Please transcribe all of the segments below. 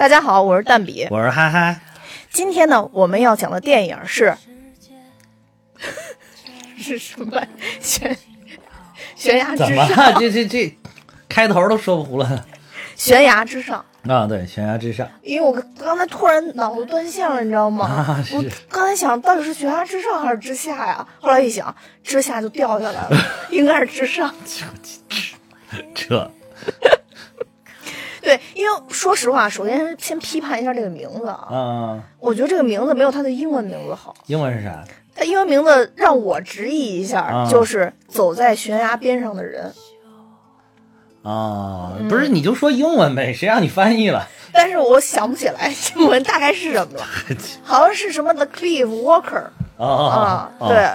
大家好，我是蛋比。我是哈哈，今天呢，我们要讲的电影是 是什么？悬悬崖怎么之上，这这这开头都说不糊了悬崖之上。啊？对，悬崖之上因为我刚才突然脑子断线了，你知道吗？啊，是我刚才想到底是悬崖之上还是之下呀？后来一想，之下就掉下来了，应该是之上。这 对，因为说实话，首先先批判一下这个名字啊，嗯，我觉得这个名字没有他的英文名字好。英文是啥？他英文名字让我直译一下，啊就是走在悬崖边上的人。啊，不是，你就说英文呗，谁让你翻译了？但是我想不起来 英文大概是什么了，好像是什么 The Cliff Walker 啊啊，啊，对，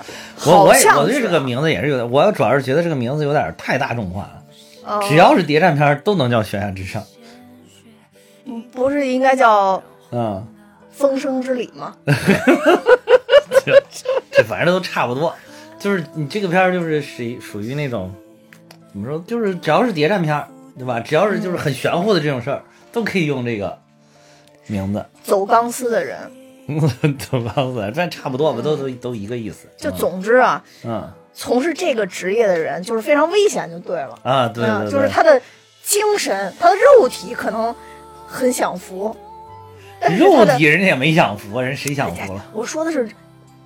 我我也好像是我对这个名字也是有点，我主要是觉得这个名字有点太大众化了，呃只要是谍战片儿都能叫悬崖之上。不是应该叫嗯，风声之礼吗？这 这反正都差不多，就是你这个片儿就是属于属于那种怎么说，就是只要是谍战片儿，对吧？只要是就是很玄乎的这种事儿，都可以用这个名字。走钢丝的人，走钢丝，这差不多吧，都都都一个意思。就总之啊，嗯从事这个职业的人就是非常危险，就对了。啊，对嗯对对，就是他的精神，他的肉体可能很享福，肉体人家也没享福，人谁享福了？我说的是，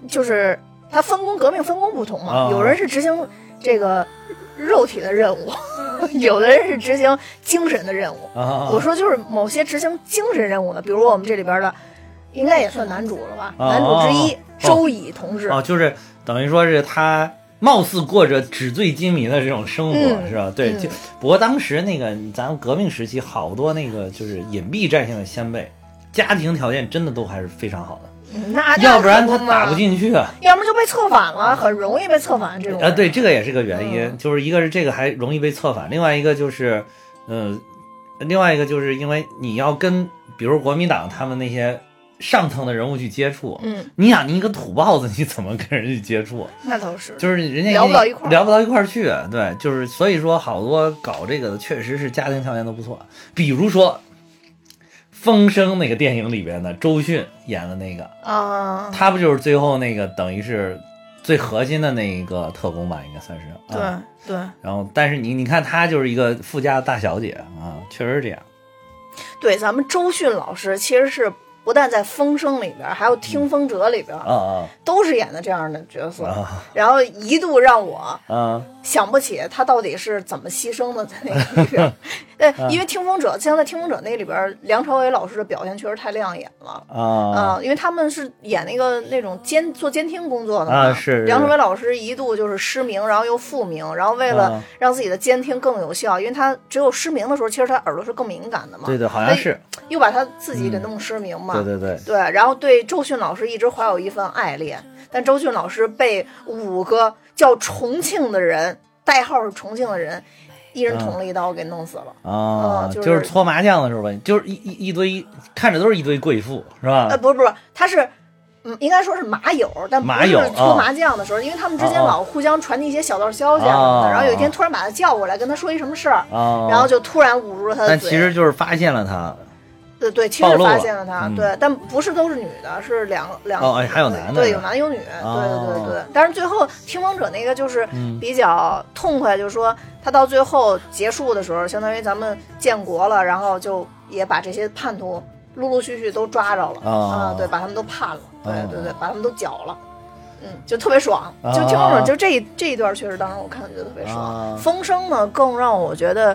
就是他分工革命分工不同嘛，啊有人是执行这个肉体的任务，有的人是执行精神的任务。啊，我说就是某些执行精神任务的，比如我们这里边的，应该也算男主了吧？啊男主之一哦周乙同志，哦，就是等于说是他貌似过着纸醉金迷的这种生活，嗯是吧？对，嗯就不过当时那个咱们革命时期，好多那个就是隐蔽战线的先辈，家庭条件真的都还是非常好的，嗯那要不然他打不，进去啊。要不然就被策反了，很容易被策反这种啊，人。对，这个也是个原因，嗯就是一个是这个还容易被策反，另外一个就是，嗯、另外一个就是因为你要跟比如国民党他们那些上层的人物去接触，嗯，你想你一个土包子，你怎么跟人去接触？那倒是。就是人家聊不到一块儿聊不到一块儿去，对，就是所以说好多搞这个的确实是家庭条件都不错，比如说《风声》那个电影里边的周迅演的那个，啊，他不就是最后那个等于是最核心的那一个特工吧，应该算是。对啊、对，然后，但是你你看，她就是一个富家大小姐啊，确实是这样。对，咱们周迅老师其实是不但在《风声》里边，还有《听风者》里边，啊啊。都是演的这样的角色。啊。然后一度让我啊想不起他到底是怎么牺牲的，在那个里边。对，啊因为《听风者》现在《听风者》那里边，梁朝伟老师的表现确实太亮眼了。啊啊、因为他们是演那个那种监做监听工作的嘛，啊是梁朝伟老师一度就是失明，然后又复明，然后为了啊让自己的监听更有效，因为他只有失明的时候，其实他耳朵是更敏感的嘛。对对，好像是，又把他自己给弄失明嘛。对对对，对然后对周迅老师一直怀有一份爱恋，但周迅老师被五个叫重庆的人，代号是重庆的人，一人捅了一刀给弄死了。啊，嗯就就是是搓麻将的时候吧，就是一一一堆看着都是一堆贵妇，是吧呃，？不是不是，他是。嗯，应该说是麻友，但不是搓哦麻将的时候，因为他们之间老互相传递一些小道消息啊什么哦的。然后有一天哦突然把他叫过来，跟他说一什么事儿，啊，然后就突然捂住了他的但嘴。其实就是发现了他，对对，其实发现了他，嗯对，但不是都是女的，是两两哦哎还有男的对，有男有女，哦对对对对。但是最后听风者那个就是嗯比较痛快，就是说他到最后结束的时候，相当于咱们建国了，然后就也把这些叛徒陆陆续续都抓着了，哦啊，对，把他们都判了，对哦对对，把他们都绞了。嗯，就特别爽，就听风者，就这一这一段确实当时我看觉得特别爽。啊风声呢，更让我觉得，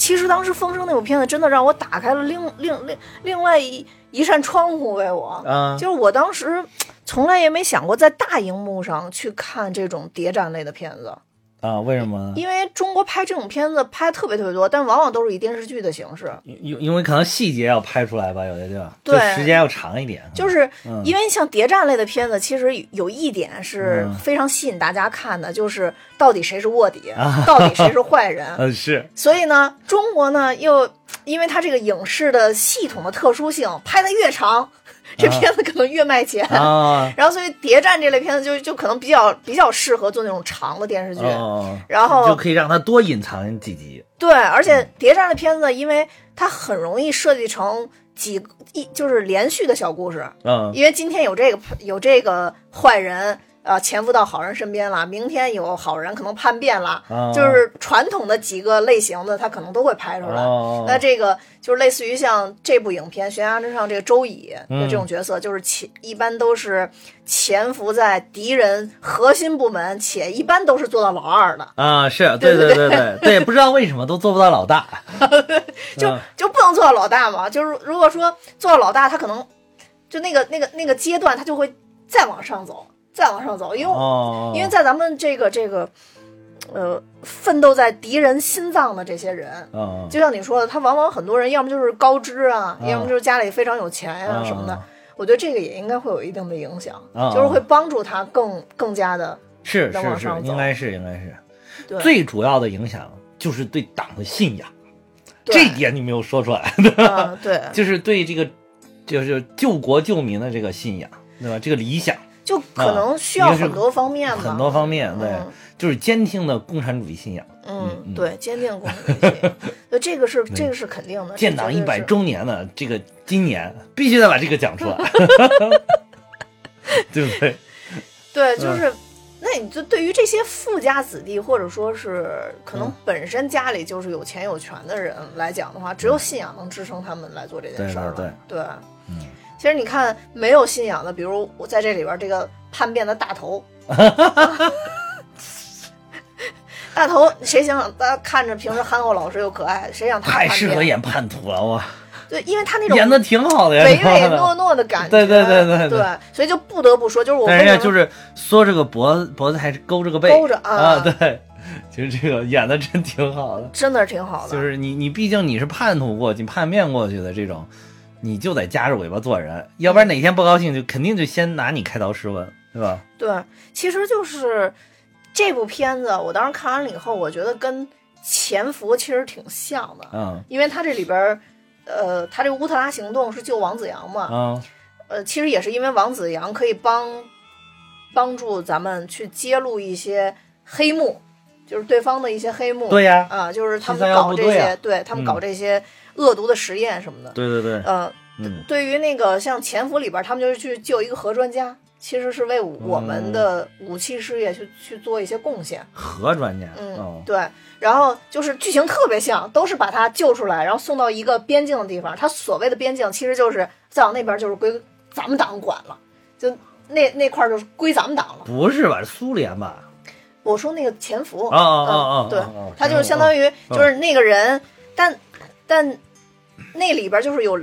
其实当时风声那部片子真的让我打开了另另另另外一一扇窗户为我，啊。就是我当时从来也没想过在大荧幕上去看这种谍战类的片子，啊，为什么？呢？因为中国拍这种片子拍特别特别多，但往往都是以电视剧的形式，因因为可能细节要拍出来吧，有些地方对。时间要长一点，就是嗯。因为像谍战类的片子，其实有一点是嗯。非常吸引大家看的，就是到底谁是卧底，啊。到底谁是坏人。嗯是。所以呢，中国呢又因为它这个影视的系统的特殊性，拍的越长，这片子可能越卖钱。啊，然后，所以谍战这类片子就就可能比较比较适合做那种长的电视剧。哦，然后就可以让它多隐藏几集。对，而且谍战的片子，因为它很容易设计成几一就是连续的小故事，嗯因为今天有这个有这个坏人啊、呃潜伏到好人身边了，明天有好人可能叛变了，啊就是传统的几个类型的，他可能都会拍出来。哦那这个就是类似于像这部影片《悬崖之上》这个周乙的嗯这种角色，就是潜一般都是潜伏在敌人核心部门，且一般都是做到老二的。啊，是对对对对对对，不知道为什么都做不到老大。就嗯就不能做到老大嘛？就是如果说做到老大，他可能就那个那个那个阶段，他就会再往上走，再往上走，因为、哦，因为在咱们这个这个呃奋斗在敌人心脏的这些人。嗯就像你说的，他往往很多人要么就是高知啊，嗯要么就是家里非常有钱呀、什么的。我觉得这个也应该会有一定的影响，嗯就是会帮助他更更加的是是是，应该是应该是。对。最主要的影响就是对党的信仰，这一点你没有说出来，啊，对，就是对这个就是救国救民的这个信仰，对吧？这个理想就可能需要很多方面吧，很多方面，对嗯，就是坚定的共产主义信仰。嗯，对，坚定共产主义信仰，那，这个是 这个是肯定的。建党一百周年的这个今年必须得把这个讲出来，对不对？对，嗯就是，那你就对于这些富家子弟，或者说是可能嗯。本身家里就是有钱有权的人来讲的话，只有信仰能支撑他们来做这件事儿了。对对。对，嗯其实你看，没有信仰的，比如我在这里边这个叛变的大头。大头，谁想他看着平时憨厚老实又可爱，谁想他太？适合演叛徒了，哇，对，因为他那种演的挺好的呀，唯唯诺诺的感觉，对对对对对对所以就不得不说，就是我人家就是缩着个脖子脖子，还是勾着个背，勾着啊啊，对，其实这个演的真挺好的。真的是挺好的，就是你你毕竟你是叛徒过去、叛变过去的这种，你就得夹着尾巴做人，要不然哪天不高兴就肯定就先拿你开刀试问，对吧？对，其实就是这部片子，我当时看完了以后，我觉得跟《潜伏》其实挺像的，嗯。因为它这里边，呃，它这个乌特拉行动是救王子阳嘛，嗯。呃，其实也是因为王子阳可以帮帮助咱们去揭露一些黑幕，就是对方的一些黑幕，对呀。啊，就是他们搞这些，啊。对他们嗯。搞这些恶毒的实验什么的，对对对，呃，嗯对于那个像潜伏里边，他们就是去救一个核专家，其实是为我嗯们的武器事业去去做一些贡献。核专家，嗯，哦，对。然后就是剧情特别像，都是把他救出来，然后送到一个边境的地方。他所谓的边境，其实就是再往那边就是归咱们党管了，就那那块儿就是归咱们党了。不是吧？是苏联吧？我说那个潜伏，哦哦哦哦嗯，对他就是相当于哦就是那个人，但但那里边就是有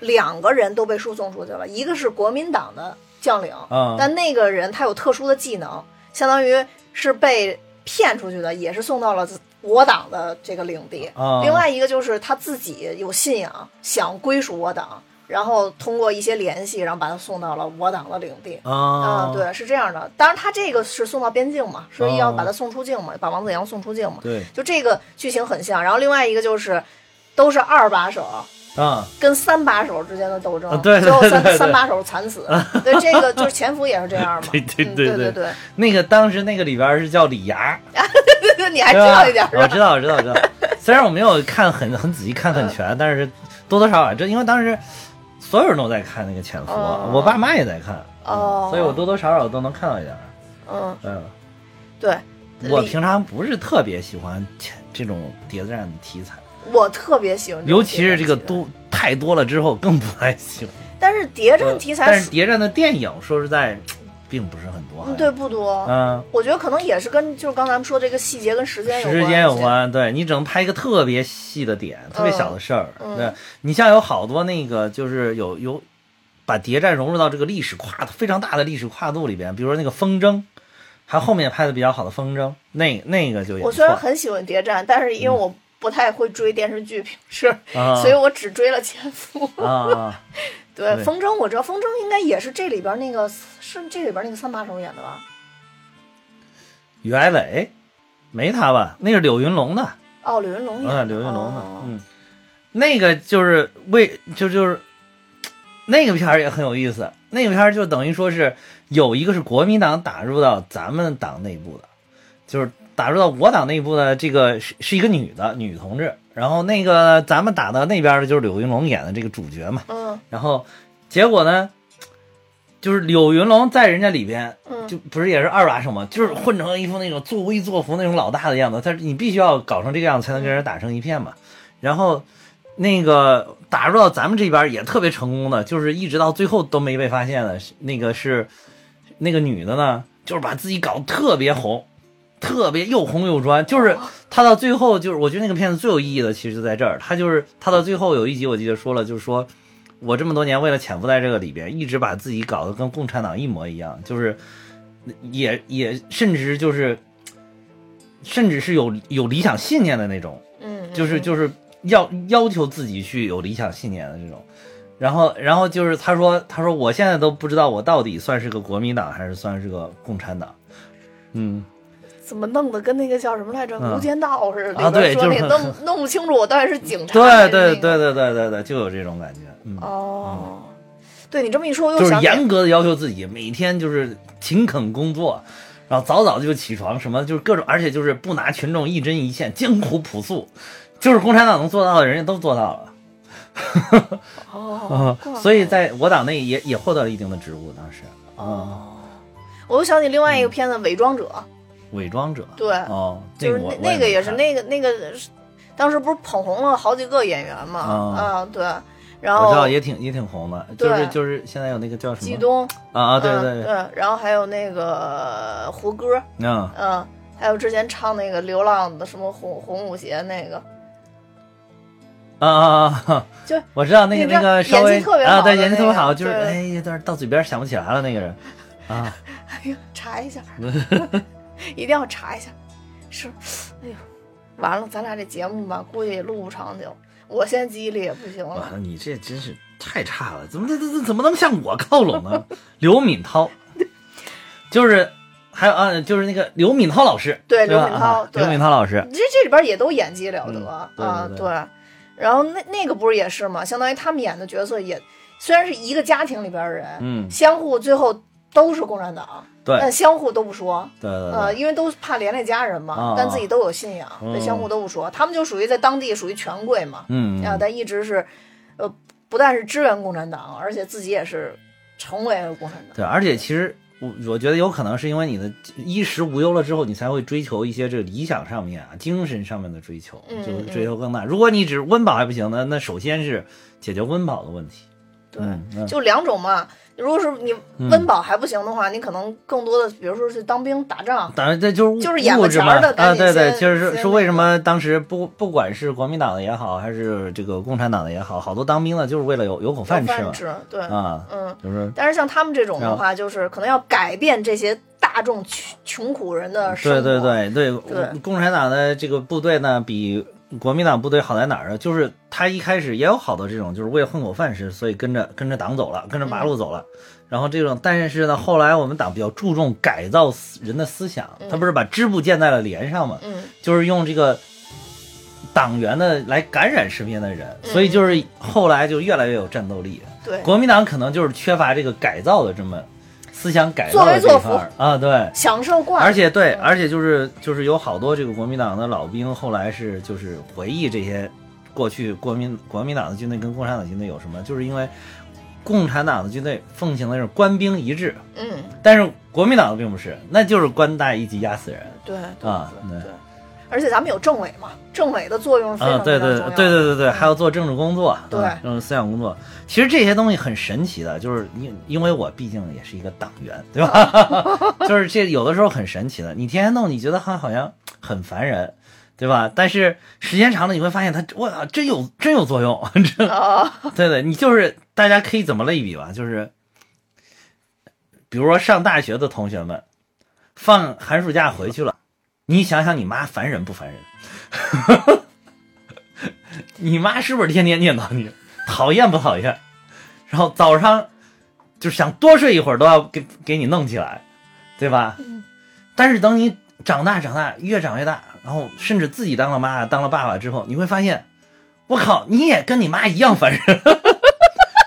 两个人都被输送出去了，一个是国民党的将领，嗯但那个人他有特殊的技能，相当于是被骗出去的，也是送到了我党的这个领地。啊另外一个就是他自己有信仰，想归属我党，然后通过一些联系，然后把他送到了我党的领地。啊，嗯，对，是这样的。当然，他这个是送到边境嘛，所以要把他送出境嘛，把王子阳送出境嘛。对就这个剧情很像。然后另外一个就是，都是二把手啊，跟三把手之间的斗争，啊对对最后三三把手惨死。对，这个就是潜伏也是这样嘛。对对嗯对对对对那个当时那个里边是叫李涯，对对，你还知道一点？我知道，我知道，我知道。虽然我没有看很很仔细看很全，但是多多少少这因为当时所有人都在看那个潜伏，哦我爸妈也在看，哦所以我多多少少都能看到一点。嗯，嗯，对。我平常不是特别喜欢潜这种谍战的题材，我特别喜欢尤其是这个多太多了之后更不太喜欢。但是谍战题材但是谍战的电影说实在 并不是很多。嗯对不多。嗯，我觉得可能也是跟就是刚才咱们说这个细节跟时间有关。时间有关，对你只能拍一个特别细的点，特别小的事儿。嗯对你像有好多那个，就是有有把谍战融入到这个历史跨非常大的历史跨度里边，比如说那个风筝，还有后面拍的比较好的风筝，那那个就也我虽然很喜欢谍战，但是因为我不太会追电视剧，平 时，啊 所以我只追了潜伏。啊，对，对风筝我知道，风筝应该也是这里边那个是这里边那个三把手演的吧？于爱伟没他吧？那是柳云龙的，哦，柳云龙演的。啊，柳云龙的，哦嗯，那个就是为就就是那个片儿也很有意思，那个片儿就等于说是有一个是国民党打入到咱们党内部的，就是打入到我党内部的这个是是一个女的女同志，然后那个咱们打到那边的就是柳云龙演的这个主角嘛，嗯然后结果呢，就是柳云龙在人家里边嗯，就不是也是二把手嘛，就是混成一副那种作威作福那种老大的样子，他你必须要搞成这个样子才能跟人打成一片嘛。然后那个打入到咱们这边也特别成功的，就是一直到最后都没被发现的，那个是那个女的呢，就是把自己搞特别红。特别又红又专，就是他到最后就是，我觉得那个片子最有意义的其实就在这儿，他就是他到最后有一集我记得说了，就是说我这么多年为了潜伏在这个里边，一直把自己搞得跟共产党一模一样，就是也也甚至就是，甚至是有有理想信念的那种，嗯，就是就是要要求自己去有理想信念的这种。然后，然后就是他说，他说我现在都不知道我到底算是个国民党还是算是个共产党。嗯，怎么弄得跟那个叫什么来着《嗯无间道》似的？说对就是那 弄弄不清楚我到底是警察对对对对对对对，就有这种感觉。嗯，哦，对你这么一说，我又就是想严格的要求自己，每天就是勤恳工作，然后早早就起床，什么就是各种，而且就是不拿群众一针一线，艰苦朴素，就是共产党能做到的，人家都做到了。哦，所以在我党内也也获得了一定的职务，当时。嗯，哦，我又想起另外一个片子《伪装者》，伪装者。对，哦，就是那那那个也是。那个那个，当时不是捧红了好几个演员嘛？啊啊，对，然后我知道也挺也挺红的，就是就是现在有那个叫什么季东啊啊对嗯对对，然后还有那个胡歌，嗯嗯，还有之前唱那个《流浪》的什么红红舞鞋那个，啊啊啊！就我知道那个那个稍微演技特别啊对好的那个演技特别好，就是对哎但是到嘴边想不起来了那个人啊。哎呀，查一下，一定要查一下。是，哎呦，完了，咱俩这节目吧，估计也录不长久。我现在记忆力也不行了。完了，你这真是太差了，怎么这这这怎么能向我靠拢呢？刘敏涛，就是还有啊，就是那个刘敏涛老师，对刘敏涛刘敏涛老师，这这里边也都演技了得、啊，对对然后那那个不是也是吗？相当于他们演的角色也虽然是一个家庭里边的人，嗯，相互最后都是共产党，对但相互都不说，对对呃，因为都怕连累家人嘛，啊但自己都有信仰，相互都不说。他们就属于在当地属于权贵嘛，嗯，啊，但一直是，呃，不但是支援共产党，而且自己也是成为了共产党。对，而且其实我我觉得有可能是因为你的衣食无忧了之后，你才会追求一些这个理想上面啊、精神上面的追求，嗯就追求更大。如果你只温饱还不行呢，那首先是解决温饱的问题。对，就两种嘛。如果是你温饱还不行的话，你可能更多的，比如说是当兵打仗，当然，这就是就是眼巴前儿的啊，对对，就是是为什么当时不不管是国民党的也好，还是这个共产党的也好，好多当兵的就是为了有有口饭吃嘛，饭吃，对，啊，嗯。就是但是像他们这种的话，就是可能要改变这些大众穷穷苦人的生活。对对对对，对。共产党的这个部队呢，比国民党部队好在哪儿呢？就是他一开始也有好多这种，就是为了混口饭吃，所以跟着跟着党走了，跟着八路走了。然后这种，但是呢，后来我们党比较注重改造思人的思想，他不是把支部建在了连上嘛，嗯就是用这个党员的来感染身边的人，嗯所以就是后来就越来越有战斗力。对，国民党可能就是缺乏这个改造的这么思想改造的这作威作福一块啊，对。享受惯，而且对，嗯而且就是就是有好多这个国民党的老兵，后来是就是回忆这些过去国民国民党的军队跟共产党军队有什么，就是因为共产党的军队奉行的是官兵一致，嗯，但是国民党的并不是，那就是官大一级压死人对对啊对对对。而且咱们有政委嘛，政委的作用啊，常对对非常重要对对对对，嗯还要做政治工作，对啊政治思想工作。其实这些东西很神奇的，就是因因为我毕竟也是一个党员，对吧？就是这有的时候很神奇的，你天天弄，你觉得它好像很烦人，对吧？但是时间长了，你会发现它哇，真有真有作用，真啊，对对，你就是大家可以怎么类比吧？就是比如说上大学的同学们，放寒暑假回去了，你想想你妈烦人不烦人？你妈是不是天天念叨你？讨厌不讨厌？然后早上就是想多睡一会儿都要给给你弄起来，对吧？但是等你长大长大，越长越大，然后甚至自己当了妈当了爸爸之后，你会发现，我靠，你也跟你妈一样烦人。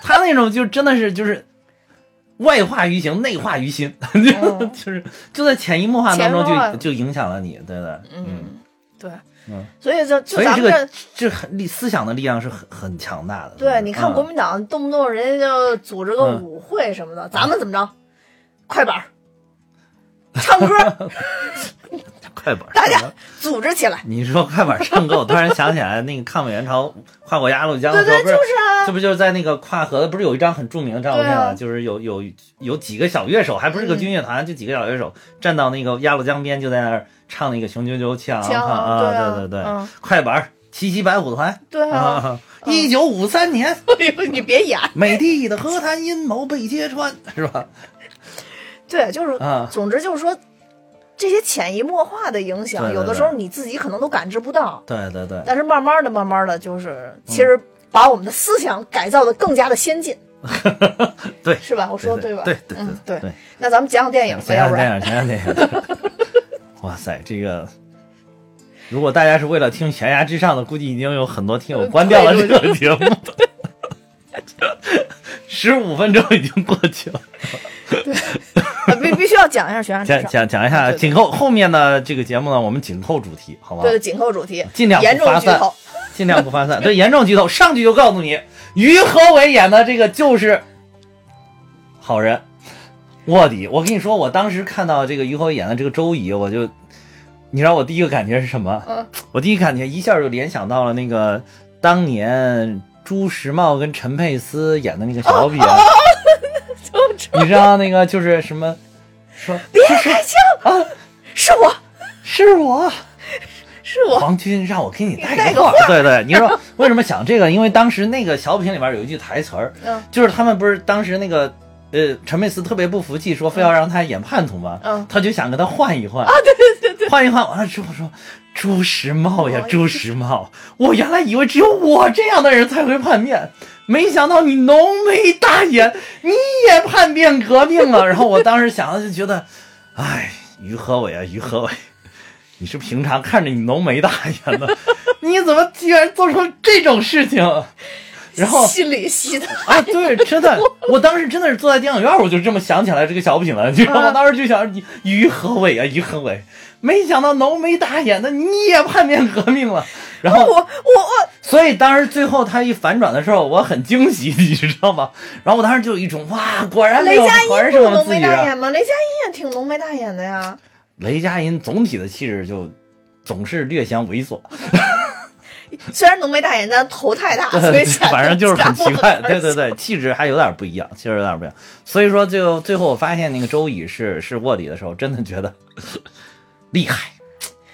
他那种就真的是就是外化于形，内化于心，就是就在潜移默化当中就就影响了你，对的，嗯。嗯，对。嗯，所以就就咱们这这很力思想的力量是很很强大的。对，你看嗯。国民党动不动人家就组织个嗯。舞会什么的，咱们怎么着？快板，唱歌，快板，大家组织起来。你说快板唱歌，我突然想起来那个抗美援朝跨过鸭绿江的对对，时候，不就是是啊这，不就是在那个跨河的，不是有一张很著名的照片吗？啊就是有有有几个小乐手，还不是个军乐团，就几个小乐手站到那个鸭绿江边，就在那儿唱那个雄赳赳气昂昂啊，对啊对对对，嗯快板七七白虎团对啊，啊，一九五三年，哎呦，你别演。美帝的和谈阴谋被揭穿，是吧？对，就是，啊，总之就是说，这些潜移默化的影响，对对有的时候你自己可能都感知不到，对对对，但是慢慢的、慢慢的，就是其实把我们的思想改造的更加的先进，对是吧？我说对吧？对对嗯，对对。那咱们讲讲电影吧，想要不然想电影，讲讲电影。哇塞，这个，如果大家是为了听《悬崖之上》的，估计已经有很多听友关掉了这个节目。十五分钟已经过去了，呃必必须要讲一下悬崖讲，讲讲一下紧扣后面的这个节目呢，我们紧扣主题，好吧？对紧扣主题，尽量不严重发散剧透。尽量不发散。对，严重剧透，上去就告诉你，于和伟演的这个就是好人，卧底。我跟你说，我当时看到这个于和伟演的这个周乙，我就，你知道我第一个感觉是什么？嗯，我第一感觉一下就联想到了那个当年朱时茂跟陈佩斯演的那个小 品，你知道那个就是什么 说别开枪啊，是我是我。是我，皇军让我给你带个带个话，对对，你说 为什么想这个？因为当时那个小品里边有一句台词儿，嗯就是他们不是当时那个呃陈佩斯特别不服气，说非要让他演叛徒嘛，嗯他就想跟他换一换啊，对对对对，换一换完了之后说朱时茂呀哦朱时茂，我原来以为只有我这样的人才会叛变。没想到你浓眉大眼，你也叛变革命了。然后我当时想的就觉得，哎，于和伟啊，于和伟，你是平常看着你浓眉大眼的，你怎么居然做出这种事情？然后心里戏的，啊，对，真的，我当时真的是坐在电影院，我就这么想起来这个小品了。你知道吗？啊当时就想，你于和伟啊，于和伟，没想到浓眉大眼的你也叛变革命了。然后我我我所以当时最后他一反转的时候，我很惊喜，你知道吗？然后我当时就有一种哇，果然，雷佳音不浓眉。大眼吗？雷佳音也挺浓眉大眼的呀。雷佳音总体的气质就总是略显猥琐，虽然浓眉大眼，但头太大，反正就是很奇怪。对对对，对，气质还有点不一样，气质有点不一样。所以说，就最后我发现那个周乙是是卧底的时候，真的觉得厉害，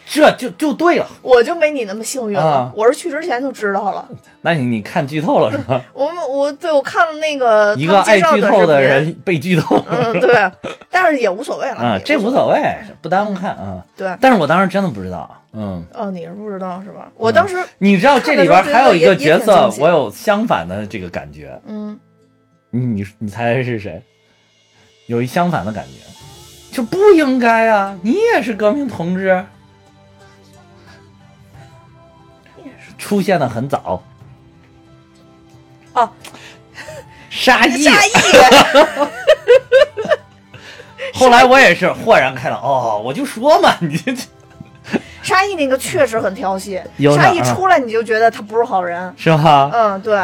这就就对了。我就没你那么幸运了啊，我是去之前就知道了。那你你看剧透了是吧？我们我对我看了那个一个爱剧透的，人被剧透嗯，对，但是也无所谓了啊，这无所谓，不耽误看啊。对。但是我当时真的不知道，嗯。哦，你是不知道是吧？我当时，你知道这里边还有一个角色我有相反的这个感觉。嗯，你你你猜是谁？有一相反的感觉，就不应该啊！你也是革命同志，出现的很早。哦，沙溢。沙溢，后来我也是豁然开朗，哦，我就说嘛，你这沙溢那个确实很挑戏，沙溢出来你就觉得他不是好人。是吧？嗯，对。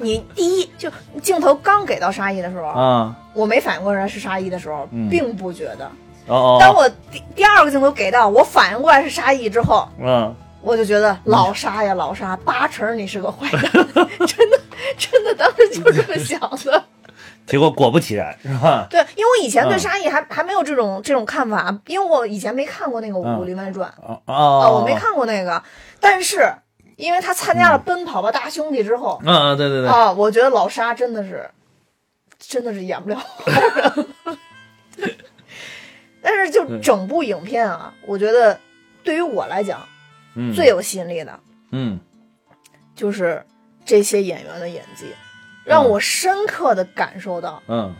你第一就镜头刚给到沙溢的时候，啊，我没反应过来是沙溢的时候，嗯并不觉得。哦哦，当我第第二个镜头给到，我反应过来是沙溢之后，嗯，我就觉得老沙呀老沙，八成你是个坏人，真 的真的，当时就这么想的。结果果不其然，是吧？对，因为我以前对嗯沙溢还、还没有这种这种看法，因为我以前没看过那个《嗯武林外传》哦我没。看过那个，但是因为他参加了《奔跑吧大兄弟》之后，嗯嗯，对对对，啊，我觉得老沙真的是，真的是演不了。好人。但是就整部影片啊，我觉得对于我来讲，嗯，最有吸引力的嗯。就是这些演员的演技，让我深刻的感受到嗯，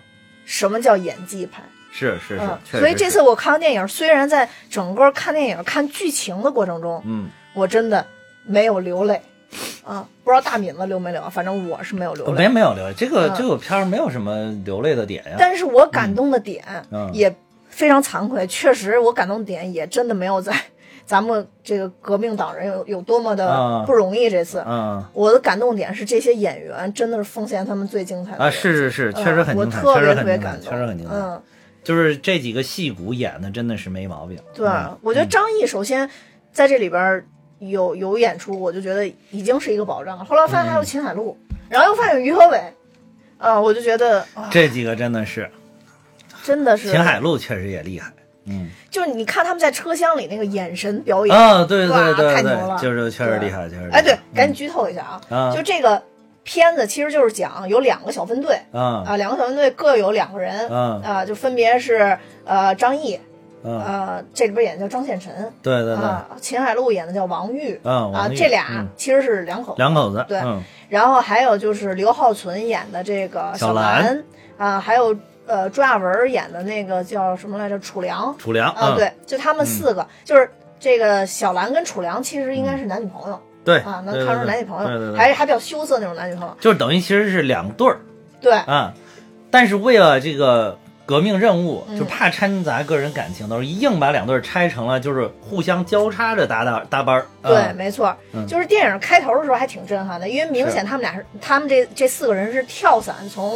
什么叫演技派。是是是嗯，，所以这次我看完电影，虽然在整个看电影、看剧情的过程中，嗯。我真的没有流泪，啊，不知道大敏子流没流，反正我是没有流泪。没没有流泪，这个嗯这个片儿没有什么流泪的点呀。但是我感动的点嗯也非常惭愧，确实我感动点也真的没有在 咱们这个革命党人有有多么的啊不容易。这次、嗯我的感动点是这些演员真的是奉献他们最精彩的啊，是是是，嗯确实很精彩，我特别确实很精彩，特别感动，确实很精彩。嗯，就是这几个戏骨演的真的是没毛病。对，嗯我觉得张译首先在这里边儿有有演出，我就觉得已经是一个保障了。后来发现还有秦海璐，然后又发现有于和伟，啊，我就觉得啊，这几个真的是，真的是秦海璐确实也厉害。嗯就是你看他们在车厢里那个眼神表演，啊，对对哇对太牛了对，就是确实厉害，确实厉害。哎，对，赶紧嗯剧透一下啊！啊就这个片子其实就是讲有两个小分队啊啊，两个小分队各有两个人啊啊，就分别是呃张译，啊，呃这里边演的叫张献臣对对对，啊，秦海璐演的叫王玉嗯，啊，这俩嗯其实是两口子。两口子，对嗯然后还有就是刘浩存演的这个小兰兰啊，还有呃朱亚文演的那个叫什么来着？楚良楚良啊，嗯对，就他们四个，就是这个小兰跟楚良其实应该是男女朋友。对啊，能看出男女朋友，还还比较羞涩那种男女朋友。就是等于其实是两对儿对，啊，但是为了这个革命任务，嗯。就怕掺杂个人感情，都是硬把两对儿拆成了就是互相交叉着搭搭搭班儿。啊对，没错，嗯。就是电影开头的时候还挺震撼的，因为明显他们俩是他们这这四个人是跳伞从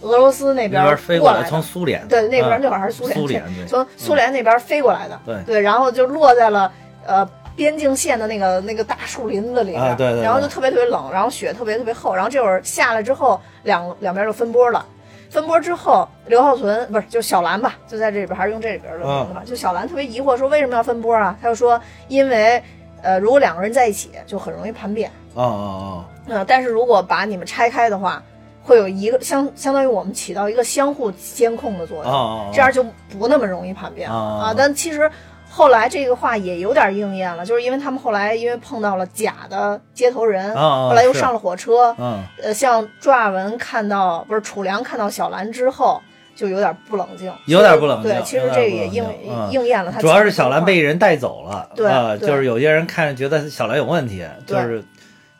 俄罗斯那那边边飞，过来从苏联。对那边啊那会儿还是苏联，苏联对从苏联那边飞过来的，对。对，然后就落在了呃边境线的那个那个大树林子里边，啊对对对。然后就特别特别冷，然后雪特别特别厚，然后这会儿下来之后，两两边就分波了。分拨之后，刘浩存不是就小兰吧，就在这里边，还是用这里边的名字吧。就小兰特别疑惑说为什么要分拨啊？他就说因为呃如果两个人在一起就很容易叛变，哦哦呃，但是如果把你们拆开的话，会有一个相相当于我们起到一个相互监控的作用，哦哦哦，这样就不那么容易叛变啊。但其实后来这个话也有点应验了，就是因为他们后来因为碰到了假的接头人，后来又上了火车，嗯。呃，像朱亚文看到不是楚良看到小兰之后。就有点不冷静，有点不冷静对，其实这个也应嗯。应验了他。主要是小兰被人带走了，对就是有些人看着觉得小兰有问题，就是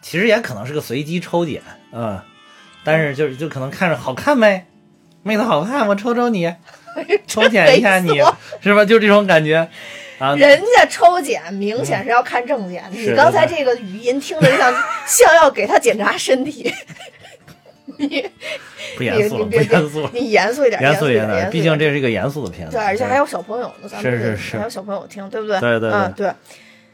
其实也可能是个随机抽检，嗯，但是就是就可能看着好看呗，妹子好看，我抽抽你，抽检一下你是吧？就这种感觉啊，人家抽检明显是要看证件，是你刚才这个语音听着像 像要给他检查身体。你 不严肃了，不严肃了，你严肃一点，严肃一点，毕竟这是一个严肃的片子，对，而且还有小朋友呢，咱们是是是。还有小朋友听，对不对？对对对嗯，对，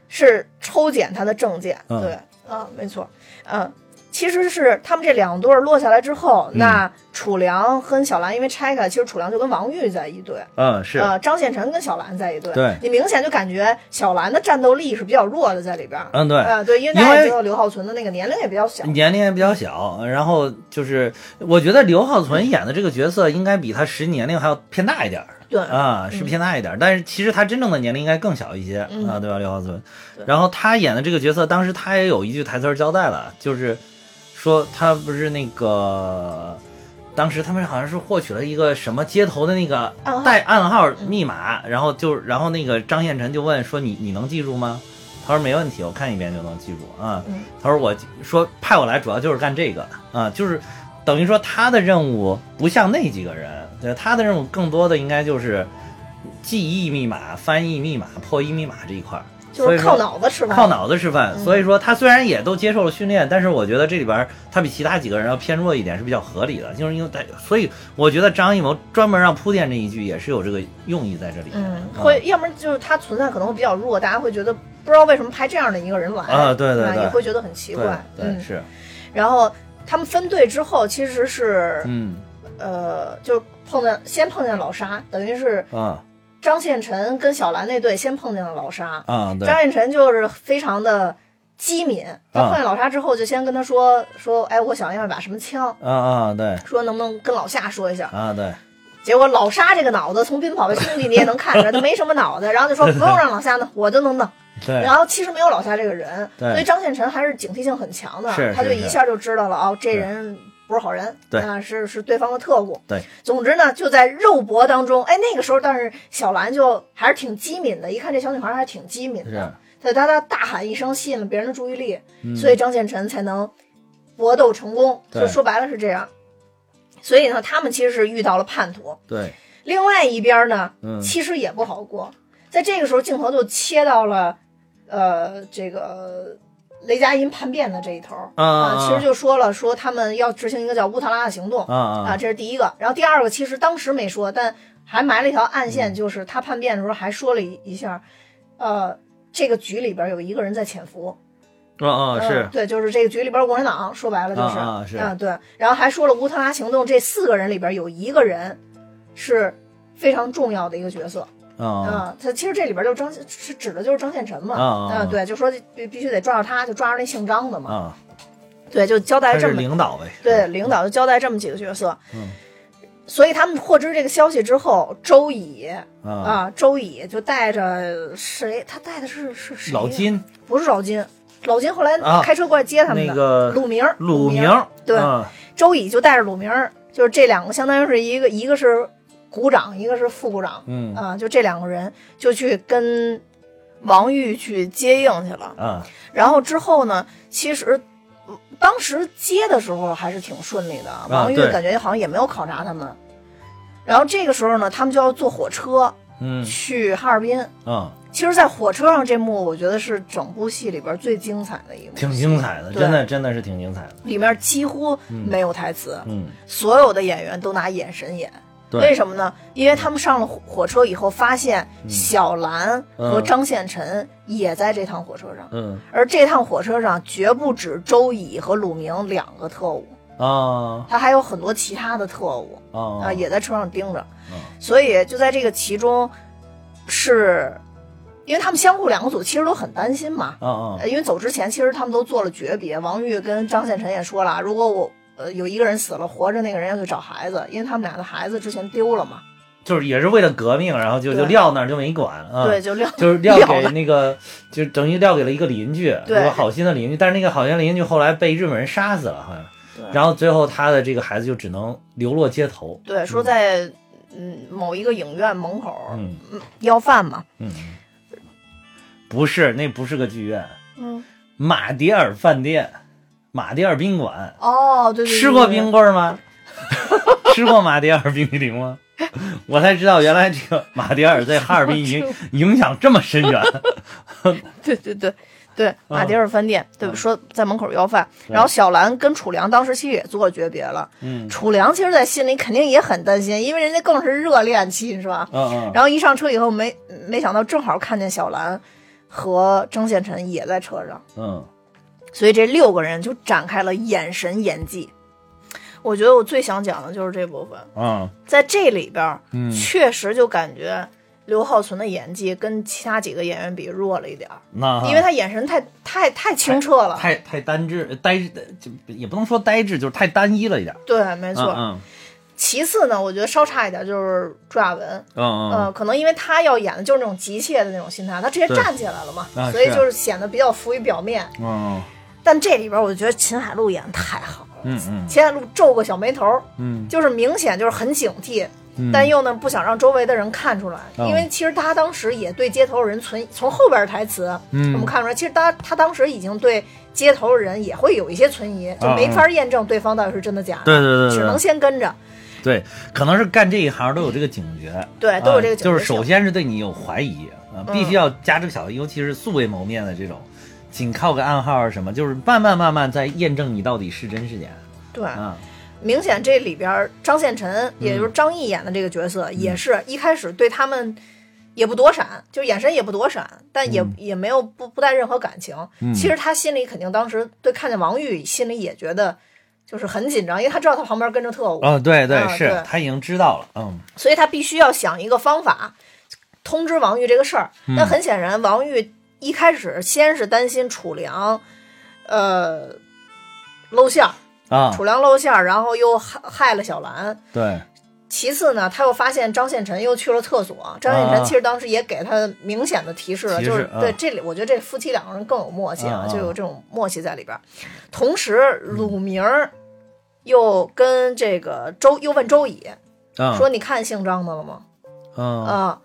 是抽检他的证件，嗯。对，啊，没错，嗯。其实是他们这两对儿落下来之后，嗯。那楚良跟小兰因为拆开，其实楚良就跟王玉在一队，嗯是，呃，张献臣跟小兰在一队，对。你明显就感觉小兰的战斗力是比较弱的在里边，嗯对，呃，对，因为大家也知道刘浩存的那个年龄也比较小，年龄也比较小，然后就是我觉得刘浩存演的这个角色应该比他实际年龄还要偏大一点。对，啊，是偏大一点儿，但是其实他真正的年龄应该更小一些、嗯。啊，对吧？刘浩存，然后他演的这个角色，当时他也有一句台词交代了，就是说他不是那个，当时他们好像是获取了一个什么接头的那个带暗号密码，然后就然后那个张彦辰就问说你你能记住吗？他说没问题，我看一遍就能记住啊。嗯他说我说派我来主要就是干这个啊，就是等于说他的任务不像那几个人，对他的任务更多的应该就是记忆密码、翻译密码、破译密码这一块儿，就是靠脑子吃饭，靠脑子吃饭。嗯所以说他虽然也都接受了训练，但是我觉得这里边他比其他几个人要偏弱一点是比较合理的，就是因为他，所以我觉得张艺谋专门让铺垫这一句也是有这个用意在这里。嗯，啊会，要不然就是他存在可能会比较弱，大家会觉得不知道为什么派这样的一个人来啊对对对也会觉得很奇怪，对、嗯，是，然后他们分队之后，其实是、嗯呃，就碰见先碰见老沙，等于是啊张献臣跟小兰那队先碰见了老沙，啊对。张献臣就是非常的机敏，他啊碰见老沙之后就先跟他说说，哎，我想要一把什么枪，啊啊对。说能不能跟老夏说一下。啊对。结果老沙这个脑子，从《奔跑吧兄弟》你也能看出来，他没什么脑子，然后就说不用让老夏弄，我就能弄。对。然后其实没有老夏这个人，对。所以张献臣还是警惕性很强的，是是他就是一下就知道了哦，这人不是好人，对啊，是是对方的特务。对，总之呢，就在肉搏当中，哎，那个时候但是小兰就还是挺机敏的，一看这小女孩还是挺机敏的，他他他大喊一声吸引了别人的注意力，嗯所以张建臣才能搏斗成功。就说白了是这样。所以呢，他们其实是遇到了叛徒。对，另外一边呢，嗯其实也不好过。在这个时候，镜头就切到了，呃，这个雷佳音叛变的这一头啊啊其实就说了，说他们要执行一个叫乌特拉的行动啊啊。这是第一个。然后第二个，其实当时没说，但还埋了一条暗线，嗯。就是他叛变的时候还说了一一下，呃，这个局里边有一个人在潜伏。啊啊嗯是，对，就是这个局里边共产党，说白了就是啊是。啊是对，然后还说了乌特拉行动这四个人里边有一个人是非常重要的一个角色，啊啊，他其实这里边就张是指的就是张献臣嘛，啊对，就说必必须得抓住他，就抓住那姓张的嘛，啊，对，就交代这么领导呗，对领导就交代这么几个角色，嗯所以他们获知这个消息之后，周乙啊，啊，周乙就带着谁？他带的是是谁？老金不是老金，老金后来啊开车过来接他们的，那个鲁明鲁明，对，啊周乙就带着鲁明，就是这两个相当于是一个一个是股长，一个是副股长，嗯。啊，就这两个人就去跟王玉去接应去了。嗯。然后之后呢，其实嗯当时接的时候还是挺顺利的，王玉感觉好像也没有考察他们。然后这个时候呢，他们就要坐火车嗯。去哈尔滨。嗯，其实，在火车上这幕，我觉得是整部戏里边最精彩的一幕，挺精彩的，真的真的是挺精彩的，里面几乎没有台词，嗯。所有的演员都拿眼神演。对。为什么呢？因为他们上了火火车以后，发现嗯。小兰和张献臣也在这趟火车上，嗯。而这趟火车上绝不止周乙和鲁明两个特务，啊。他还有很多其他的特务啊。啊，也在车上盯着。嗯。所以就在这个其中，是因为他们相互两个组其实都很担心嘛，啊啊。呃因为走之前其实他们都做了诀别，王玉跟张献臣也说了，如果我呃有一个人死了，活着那个人要去找孩子，因为他们俩的孩子之前丢了嘛，就是也是为了革命，然后就就撂那儿就没管啊，对，，就撂 就是撂给了那个，就等于撂给了一个邻居，对。一个好心的邻居，但是那个好心的邻居后来被日本人杀死了，好像，对。然后最后他的这个孩子就只能流落街头，对，说在嗯某一个影院门口、嗯。嗯要饭嘛，嗯，不是，那不是个剧院，嗯，马迭尔饭店，马迭尔宾馆，哦，对对对，吃过冰棍儿吗？吃过马迭尔冰淇淋吗？我才知道原来这个马迭尔在哈尔滨影影响这么深远。对对对对，马迭尔饭店，对，嗯。说在门口要饭，对。然后小兰跟楚良当时其实也做了诀别了，嗯。楚良其实，在心里肯定也很担心，因为人家更是热恋期，是吧？嗯嗯，然后一上车以后，没没想到正好看见小兰和张献臣也在车上，嗯所以这六个人就展开了眼神演技。我觉得我最想讲的就是这部分，嗯在这里边确实就感觉刘浩存的演技跟其他几个演员比弱了一点儿，那因为他眼神太太太清澈了。太太单质呆就也不能说呆滞，就是太单一了一点。对，没错。嗯其次呢，我觉得稍差一点就是朱亚文，嗯嗯呃，可能因为他要演的就是那种急切的那种心态，他直接站起来了嘛，啊所以就是显得比较浮于表面。嗯但这里边我就觉得秦海璐演的太好了，嗯嗯。秦海璐皱个小眉头，嗯。就是明显就是很警惕，嗯，但又呢不想让周围的人看出来，哦因为其实他当时也对街头人存从后边台词，嗯。我们看出来，其实他他当时已经对街头的人也会有一些存疑，就没法验证对方到底是真的假的，对对对对，只能先跟着，对，可能是干这一行都有这个警觉，对，都有这个警觉就是首先是对你有怀疑啊，嗯。必须要加这个小，尤其是素未谋面的这种，仅靠个暗号什么，就是慢慢慢慢在验证你到底是真是假对。啊。明显这里边张献臣，嗯也就是张译演的这个角色，也是一开始对他们也不躲闪，就眼神也不躲闪，但也、也没有不不带任何感情。嗯其实他心里肯定当时对看见王玉，心里也觉得就是很紧张，因为他知道他旁边跟着特务，嗯，对对，啊是他已经知道了，嗯所以他必须要想一个方法通知王玉这个事儿。嗯但很显然，王玉一开始先是担心楚良，呃，露馅儿，啊，楚良露馅儿，然后又害害了小兰。对，其次呢，他又发现张献臣又去了厕所。张献臣其实当时也给他明显的提示了，啊就是啊对这里，我觉得这夫妻两个人更有默契，啊啊就有这种默契在里边。同时，鲁明儿又跟这个周又问周乙嗯说：“你看姓张的了吗？”嗯啊，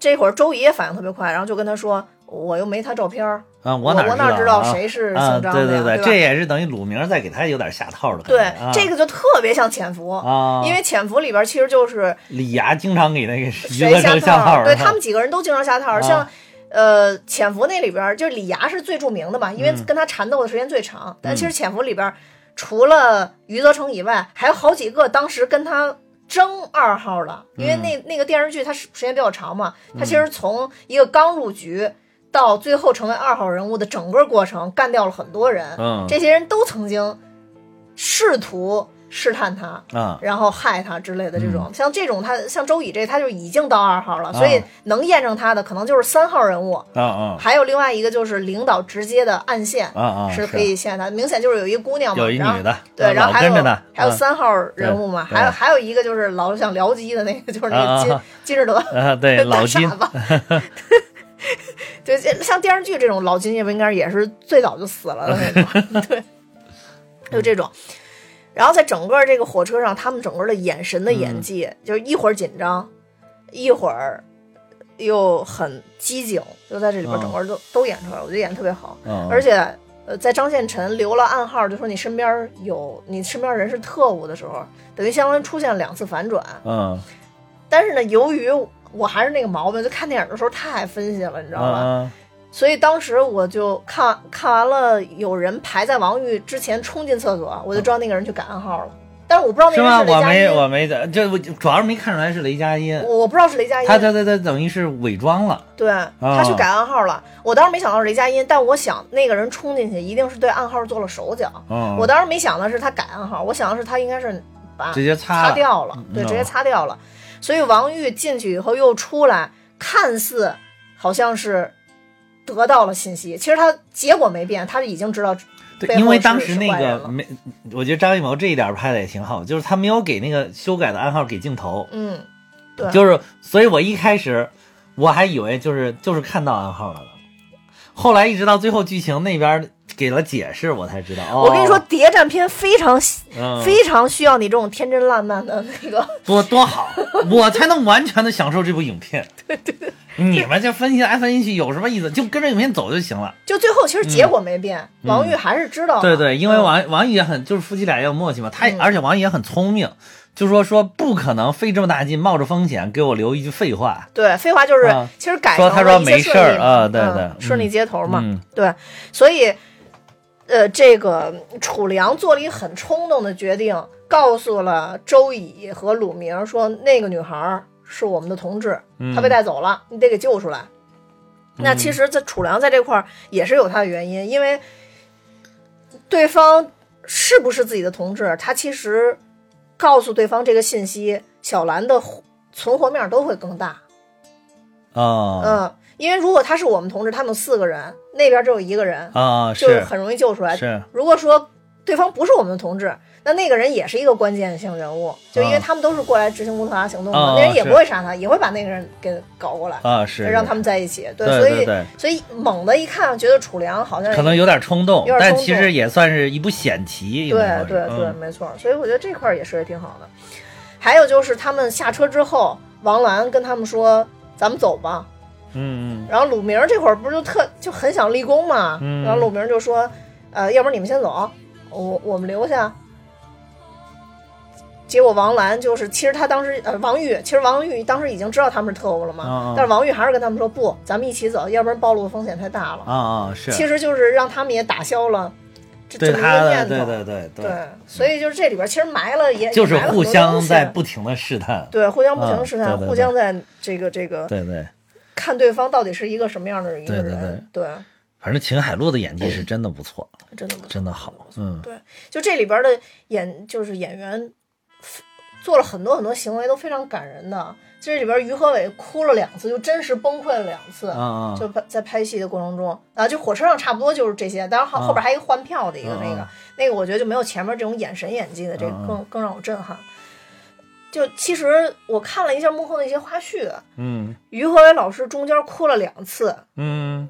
这会儿周乙也反应特别快，然后就跟他说：“我又没他照片儿，啊，我哪哪我哪知道啊谁是啊？姓张的呀？对对，对这也是等于鲁明在给他有点下套的感觉。对啊、这个就特别像潜伏，啊，因为潜伏里边其实就是李涯经常给那个余谁下则成下套，对他们几个人都经常下套，啊像。呃，潜伏那里边就是李涯是最著名的嘛，因为嗯跟他缠斗的时间最长。但其实潜伏里边除了余则成以外，还有好几个当时跟他争二号的，因为那、那个电视剧它时时间比较长嘛，他其实从一个刚入局到最后成为二号人物的整个过程，干掉了很多人。嗯这些人都曾经试图试探他，啊然后害他之类的这嗯种，像这种他像周乙这他就已经到二号了，所以能验证他的可能就是三号人物，啊啊还有另外一个就是领导直接的暗线。啊啊！是可以陷他，明显就是有一姑娘嘛，有一女的，对，啊然后还有还有啊三号人物嘛，对还有还有一个就是老想僚机的那个，就是那个金、金日德，啊，对 大老金傻子。对，像电视剧这种老金，也不应该也是最早就死了的那种，对，就这种。然后在整个这个火车上，他们整个的眼神的演技，就是一会儿紧张，一会儿又很机警，就在这里边嗯整个都、都演出来了，我觉得演得特别好。嗯，而且，呃，在张献臣留了暗号，就说你身边有你身边人是特务的时候，等于相当于出现了两次反转。嗯但是呢，由于我还是那个毛病，就看电影的时候太爱分析了，你知道吧？嗯所以当时我就看看完了，有人排在王玉之前冲进厕所，我就知道那个人去改暗号了。但是我不知道那是吗？个人是雷佳我没我，没的，这我主要是没看出来是雷佳音，我我不知道是雷佳音。他他他他等于是伪装了，对他去改暗号了，我当时没想到是雷佳音，但我想那个人冲进去一定是对暗号做了手脚。嗯，我当时没想的是他改暗号，我想的是他应该是把直接擦擦掉了，对，嗯直接擦掉了。所以王玉进去以后又出来，看似好像是得到了信息，其实他结果没变，他已经知道对，因为当时那个没，我觉得张艺谋这一点拍的也挺好，就是他没有给那个修改的暗号给镜头，嗯，对。就是，所以我一开始我还以为就是就是看到暗号了。呢，后来一直到最后剧情那边给了解释，我才知道。哦、我跟你说，，谍战片非常嗯，非常需要你这种天真烂漫的那个，多多好，我才能完全的享受这部影片。对对对，你们这分析来分析去有什么意思？就跟着影片走就行了。就最后其实结果没变，王玉还是知道。嗯对对，因为嗯王王玉也很，就是夫妻俩也有默契嘛。他嗯而且王玉也很聪明，就说说不可能费这么大劲，冒着风险给我留一句废话。对废话就是啊其实改说他说成了一些没事儿顺利嘛啊对对嗯顺利接头嘛。嗯对，所以，呃，这个楚良做了一个很冲动的决定，告诉了周乙和鲁明说，那个女孩是我们的同志，嗯她被带走了，你得给救出来。那其实，在楚良在这块儿也是有他的原因，因为对方是不是自己的同志，他其实告诉对方这个信息，小兰的存活面都会更大。啊嗯，因为如果他是我们同志，他们四个人，那边只有一个人，啊就是很容易救出来。是如果说对方不是我们的同志，那那个人也是一个关键性人物，就因为啊他们都是过来执行乌特拉行动的，啊那人也不会杀他，也会把那个人给搞过来，啊是让他们在一起。对所以对对所以猛的一看，觉得楚良好像可能有点冲动，有点冲动但其实也算是一部险棋。对对对，嗯没错。所以我觉得这块儿也是挺好的。还有就是他们下车之后，王兰跟他们说：“咱们走吧。”嗯嗯然后鲁明这会儿不是就特就很想立功嘛，嗯然后鲁明就说，呃，要不然你们先走，我我们留下。结果王兰就是，其实他当时呃王玉，其实王玉当时已经知道他们是特务了嘛，但是王玉还是跟他们说不，咱们一起走，要不然暴露的风险太大了。啊啊是，其实就是让他们也打消了这对这么一他的个念头。对对对对所以就是这里边其实埋了也就是互相在不停的试探。对互相不停的试探，嗯对对对互相在这个这个对对，看对方到底是一个什么样的一个对对人，对反正秦海璐的演技是真的不错，真的不错。真的好。嗯对，就这里边的演就是演员做了很多很多行为都非常感人的。这里边于和伟哭了两次，就真实崩溃了两次。啊啊就拍在拍戏的过程中啊，就火车上差不多就是这些，当然后啊后边还有一个换票的一个那个、啊那个，我觉得就没有前面这种眼神演技的这个啊更、更让我震撼。就其实我看了一下幕后的一些花絮，嗯。于和伟老师中间哭了两次，嗯。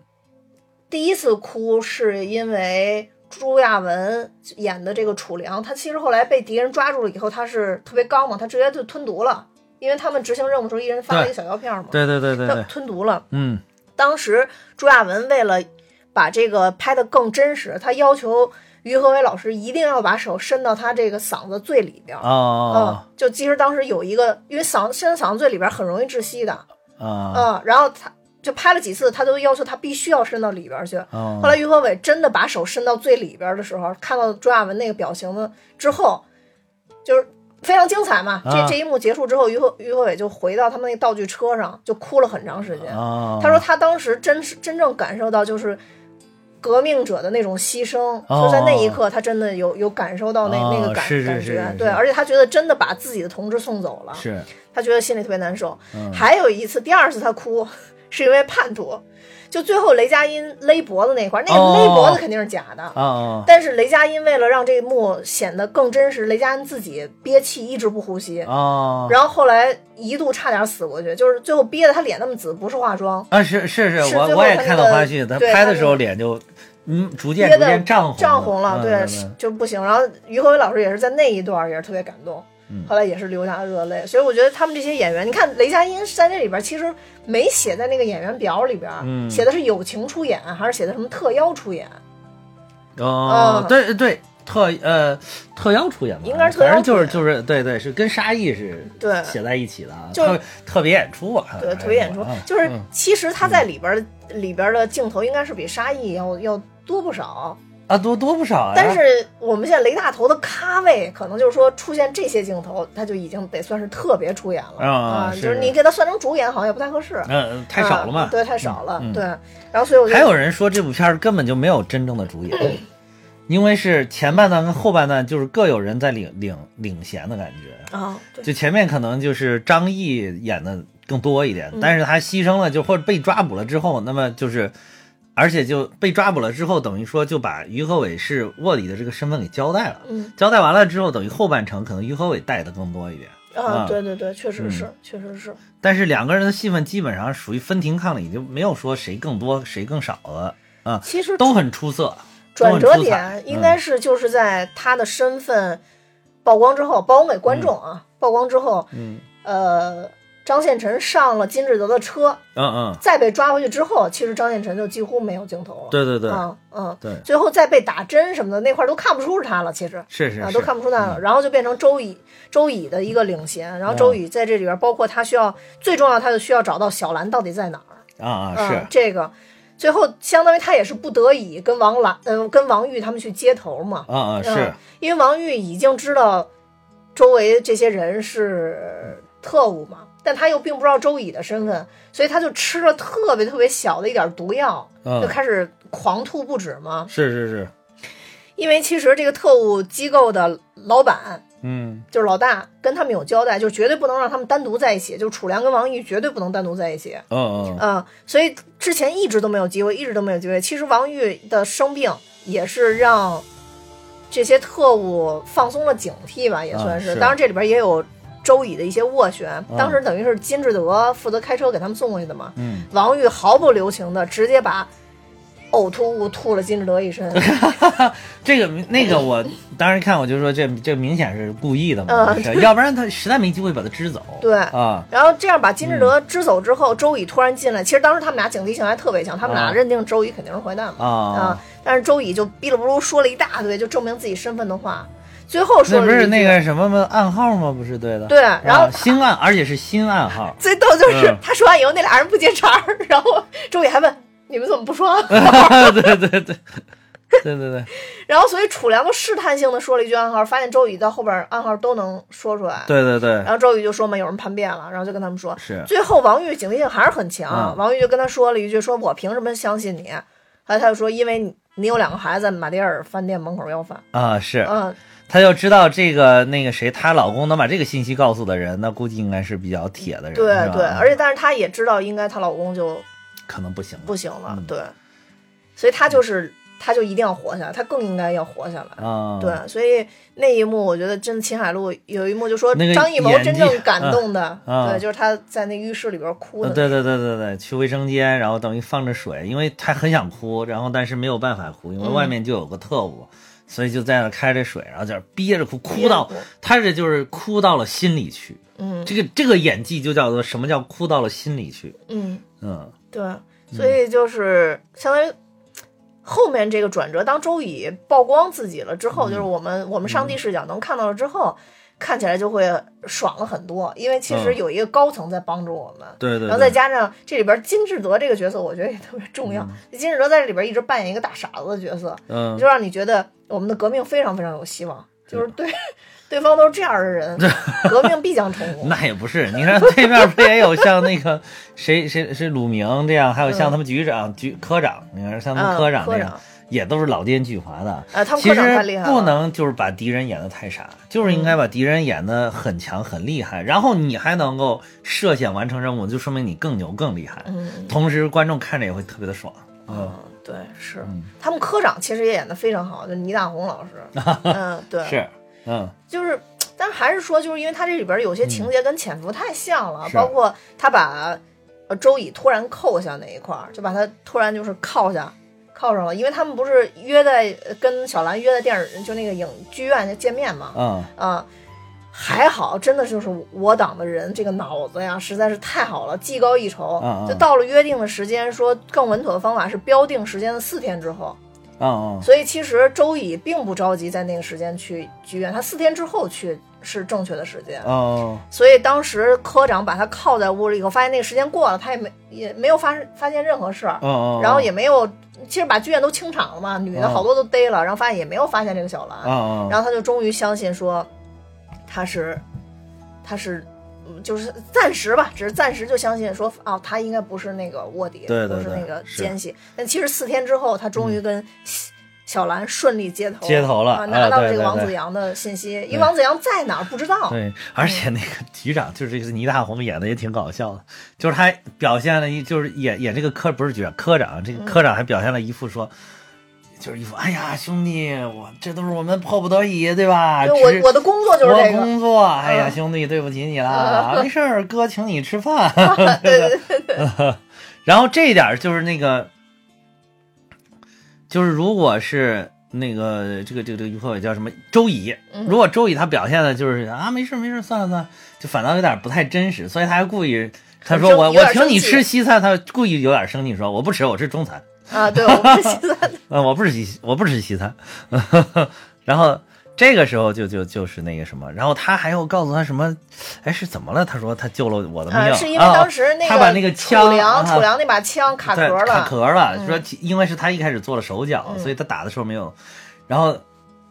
第一次哭是因为朱亚文演的这个楚良，他其实后来被敌人抓住了以后，他是特别刚嘛，他直接就吞毒了，因为他们执行任务的时候，一人发了一个小药片嘛，对对对对他对，吞毒了。嗯。当时朱亚文为了把这个拍得更真实，他要求于和伟老师一定要把手伸到他这个嗓子最里边啊。哦嗯，就其实当时有一个，因为嗓伸到嗓子最里边儿很容易窒息的，啊嗯，然后他就拍了几次，他都要求他必须要伸到里边儿去。哦后来于和伟真的把手伸到最里边儿的时候，看到朱亚文那个表情的之后，就是非常精彩嘛。啊这这一幕结束之后，于和于和伟就回到他们那个道具车上，就哭了很长时间。哦，他说他当时真是真正感受到就是。革命者的那种牺牲，哦。就在那一刻，他真的有有感受到那、哦那个感感觉，是对，而且他觉得真的把自己的同志送走了，是。他觉得心里特别难受。嗯。还有一次，第二次他哭是因为叛徒，就最后雷佳音勒脖子那块儿，那勒脖子肯定是假的。啊但是雷佳音为了让这一幕显得更真实，雷佳音自己憋气一直不呼吸，啊然后后来一度差点死过去，就是最后憋得他脸那么紫，不是化妆，啊是是是，是最后我我也看到花絮，他拍的时候脸就嗯逐渐逐渐涨红涨红了，对，就不行。然后于和伟老师也是在那一段也是特别感动，嗯后来也是流下了热泪。所以我觉得他们这些演员，你看雷佳音在这里边其实没写在那个演员表里边，嗯。写的是友情出演还是写的什么特邀出演？哦嗯，对对，特呃特邀出演吧，应该是特邀反正就是就是对对，是跟沙溢是对。写在一起的啊，就是特特别演出啊，对，特别演出。啊，就是嗯其实他在里边的、里边的镜头应该是比沙溢要要多不少，啊多多不少啊，但是我们现在雷大头的咖位，可能就是说出现这些镜头，他就已经得算是特别出演了啊就是是你给他算成主演，好像也不太合适。嗯太少了嘛啊，对，太少了，对。然后所以我觉得还有人说这部片儿根本就没有真正的主演，因为是前半段跟后半段就是各有人在领领领衔的感觉。啊，对，就前面可能就是张译演的更多一嗯点，但是他牺牲了，就或者被抓捕了之后，那么就是，而且就被抓捕了之后，等于说就把于和伟是卧底的这个身份给交代了。嗯。交代完了之后，等于后半程可能于和伟带的更多一点。啊，对对对，确实嗯。是，确实是，但是两个人的戏份基本上属于分庭抗礼，就没有说谁更多谁更少了啊，其实都很出色。转折点应该嗯是就是在他的身份曝光之后，曝光给观众啊，曝光之后，嗯。呃，张献臣上了金志德的车，嗯嗯，再被抓回去之后，其实张献臣就几乎没有镜头了。对对对嗯嗯，对，最后再被打针什么的那块儿都看不出是他了，其实啊，是是啊，都看不出他了。然后就变成周乙周乙的一个领衔，然后嗯周乙在这里边，包括他需要最重要，他就需要找到小兰到底在哪儿。啊啊嗯是，这个，最后相当于他也是不得已跟王兰，嗯、跟王玉他们去接头嘛。啊啊是嗯，因为王玉已经知道周围这些人是特务嘛，但他又并不知道周乙的身份，所以他就吃了特别特别小的一点毒药，嗯就开始狂吐不止嘛。是是是，因为其实这个特务机构的老板嗯就是老大，跟他们有交代，就绝对不能让他们单独在一起，就楚良跟王玉绝对不能单独在一起。嗯嗯嗯，所以之前一直都没有机会，一直都没有机会。其实王玉的生病也是让这些特务放松了警惕吧，也算是。啊是当然这里边也有周乙的一些斡旋，当时等于是金志德负责开车给他们送过去的嘛。嗯，王玉毫不留情的直接把呕吐物吐了金志德一身。这个那个我当时看我就说这这明显是故意的嘛，嗯要不然他实在没机会把他支走。对啊，然后这样把金志德支走之后，周乙突然进来。其实当时他们俩警惕性还特别强，他们俩啊认定周乙肯定是坏蛋嘛。啊但是周乙就哔哩不噜说了一大堆，就证明自己身份的话，最后说不是那个什么吗？暗号吗？不是对的。对，然后啊新暗，而且是新暗号。最逗就是嗯他说完以后，那俩人不接茬儿，然后周宇还问你们怎么不说？对 对对，对对对，然后所以楚良都试探性的说了一句暗号，发现周宇到后边暗号都能说出来。对对对然，后周宇就说嘛，有人叛变了，然后就跟他们说，是最后王玉警惕性还是很强，嗯王玉就跟他说了一句，说我凭什么相信你？后来他就说，因为你你有两个孩子，马迭尔饭店门口要饭。啊是，嗯，他就知道这个那个谁，她老公能把这个信息告诉的人，那估计应该是比较铁的人，对对，而且但是她也知道，应该她老公就可能不行了。不行了，嗯对，所以她就是，她就一定要活下来，她更应该要活下来。啊。对，所以那一幕，我觉得真的秦海璐有一幕就说张艺谋真正感动的，嗯对，就是她在那浴室里边哭的对对对对对，去卫生间，然后等于放着水，因为她很想哭，然后但是没有办法哭，因为嗯。外面就有个特务，所以就在那开着水，然后在那憋着哭，哭到他这就是哭到了心里去。嗯。这个这个演技就叫做什么叫哭到了心里去？嗯，嗯，对，所以就是相当于后面这个转折，当周乙曝光自己了之后，就是我们我们上帝视角能看到了之后，看起来就会爽了很多，因为其实嗯有一个高层在帮助我们。对对，然后再加上这里边金志德这个角色，我觉得也特别重要。金志德在这里边一直扮演一个大傻子的角色，嗯就让你觉得我们的革命非常非常有希望。就是对 对方都是这样的人，革命必将成功。那也不是，你看对面不也有像那个 谁谁谁鲁明这样，还有像他们局长、局科长，你看像他们嗯科长这样也都是老奸巨猾的。呃，他们科长太厉害了，不能就是把敌人演得太傻，就是应该把敌人演得很强很厉害，然后你还能够设想完成任务，就说明你更牛更厉害。嗯，同时观众看着也会特别的爽。嗯嗯，对，是他们科长其实也演得非常好，就倪大红老师。嗯，对，是，嗯就是，但还是说，就是因为他这里边有些情节跟潜伏太像了，是包括他把呃周乙突然扣下那一块儿，就把他突然就是铐下。铐上了，因为他们不是约在呃跟小兰约在电影就那个影剧院见面嘛，嗯啊、还好，真的就是我党的人这个脑子呀，实在是太好了，技高一筹。嗯嗯就到了约定的时间，说更稳妥的方法是标定时间的四天之后。嗯嗯所以其实周乙并不着急在那个时间去剧院，他四天之后去是正确的时间。哦所以当时科长把他铐在屋里以后，发现那个时间过了，他也没也没有发发现任何事儿，然后也没有，其实把剧院都清场了嘛，女的哦好多都逮了，然后发现也没有发现这个小兰，然后他就终于相信说他是他是。嗯就是暂时吧，只是暂时就相信说，哦，他应该不是那个卧底，对对对不是那个奸细。但其实四天之后，他终于跟小小兰顺利接头，接头了拿到这个王子阳的信息。因为王子阳在哪儿不知道，对，而且那个局长就是这个倪大红演的也挺搞笑的，就是他表现了一就是演演这个科不是局长科长，这个科长还表现了一副说。就是一副，哎呀，兄弟，我这都是我们迫不得已，对吧？对我我的工作就是这个，工作，哎呀，嗯兄弟，对不起你了，没事儿，哥请你吃饭。对对对对，然后这一点就是那个，就是如果是那个这个这个这个于和伟叫什么周乙，嗯如果周乙他表现的就是啊没事没事算了算了，就反倒有点不太真实，所以他还故意他说我我请你吃西餐，他故意有点生气说我不吃我吃中餐，啊，对，我不吃西餐，啊我不吃西我不吃西餐，然后。这个时候就就就是那个什么，然后他还要告诉他什么？哎，是怎么了？他说他救了我的命，啊，是因为当时那啊他把那个楚枪良啊楚良那把枪卡壳了，卡壳了，嗯说因为是他一开始做了手脚，嗯所以他打的时候没有，然后。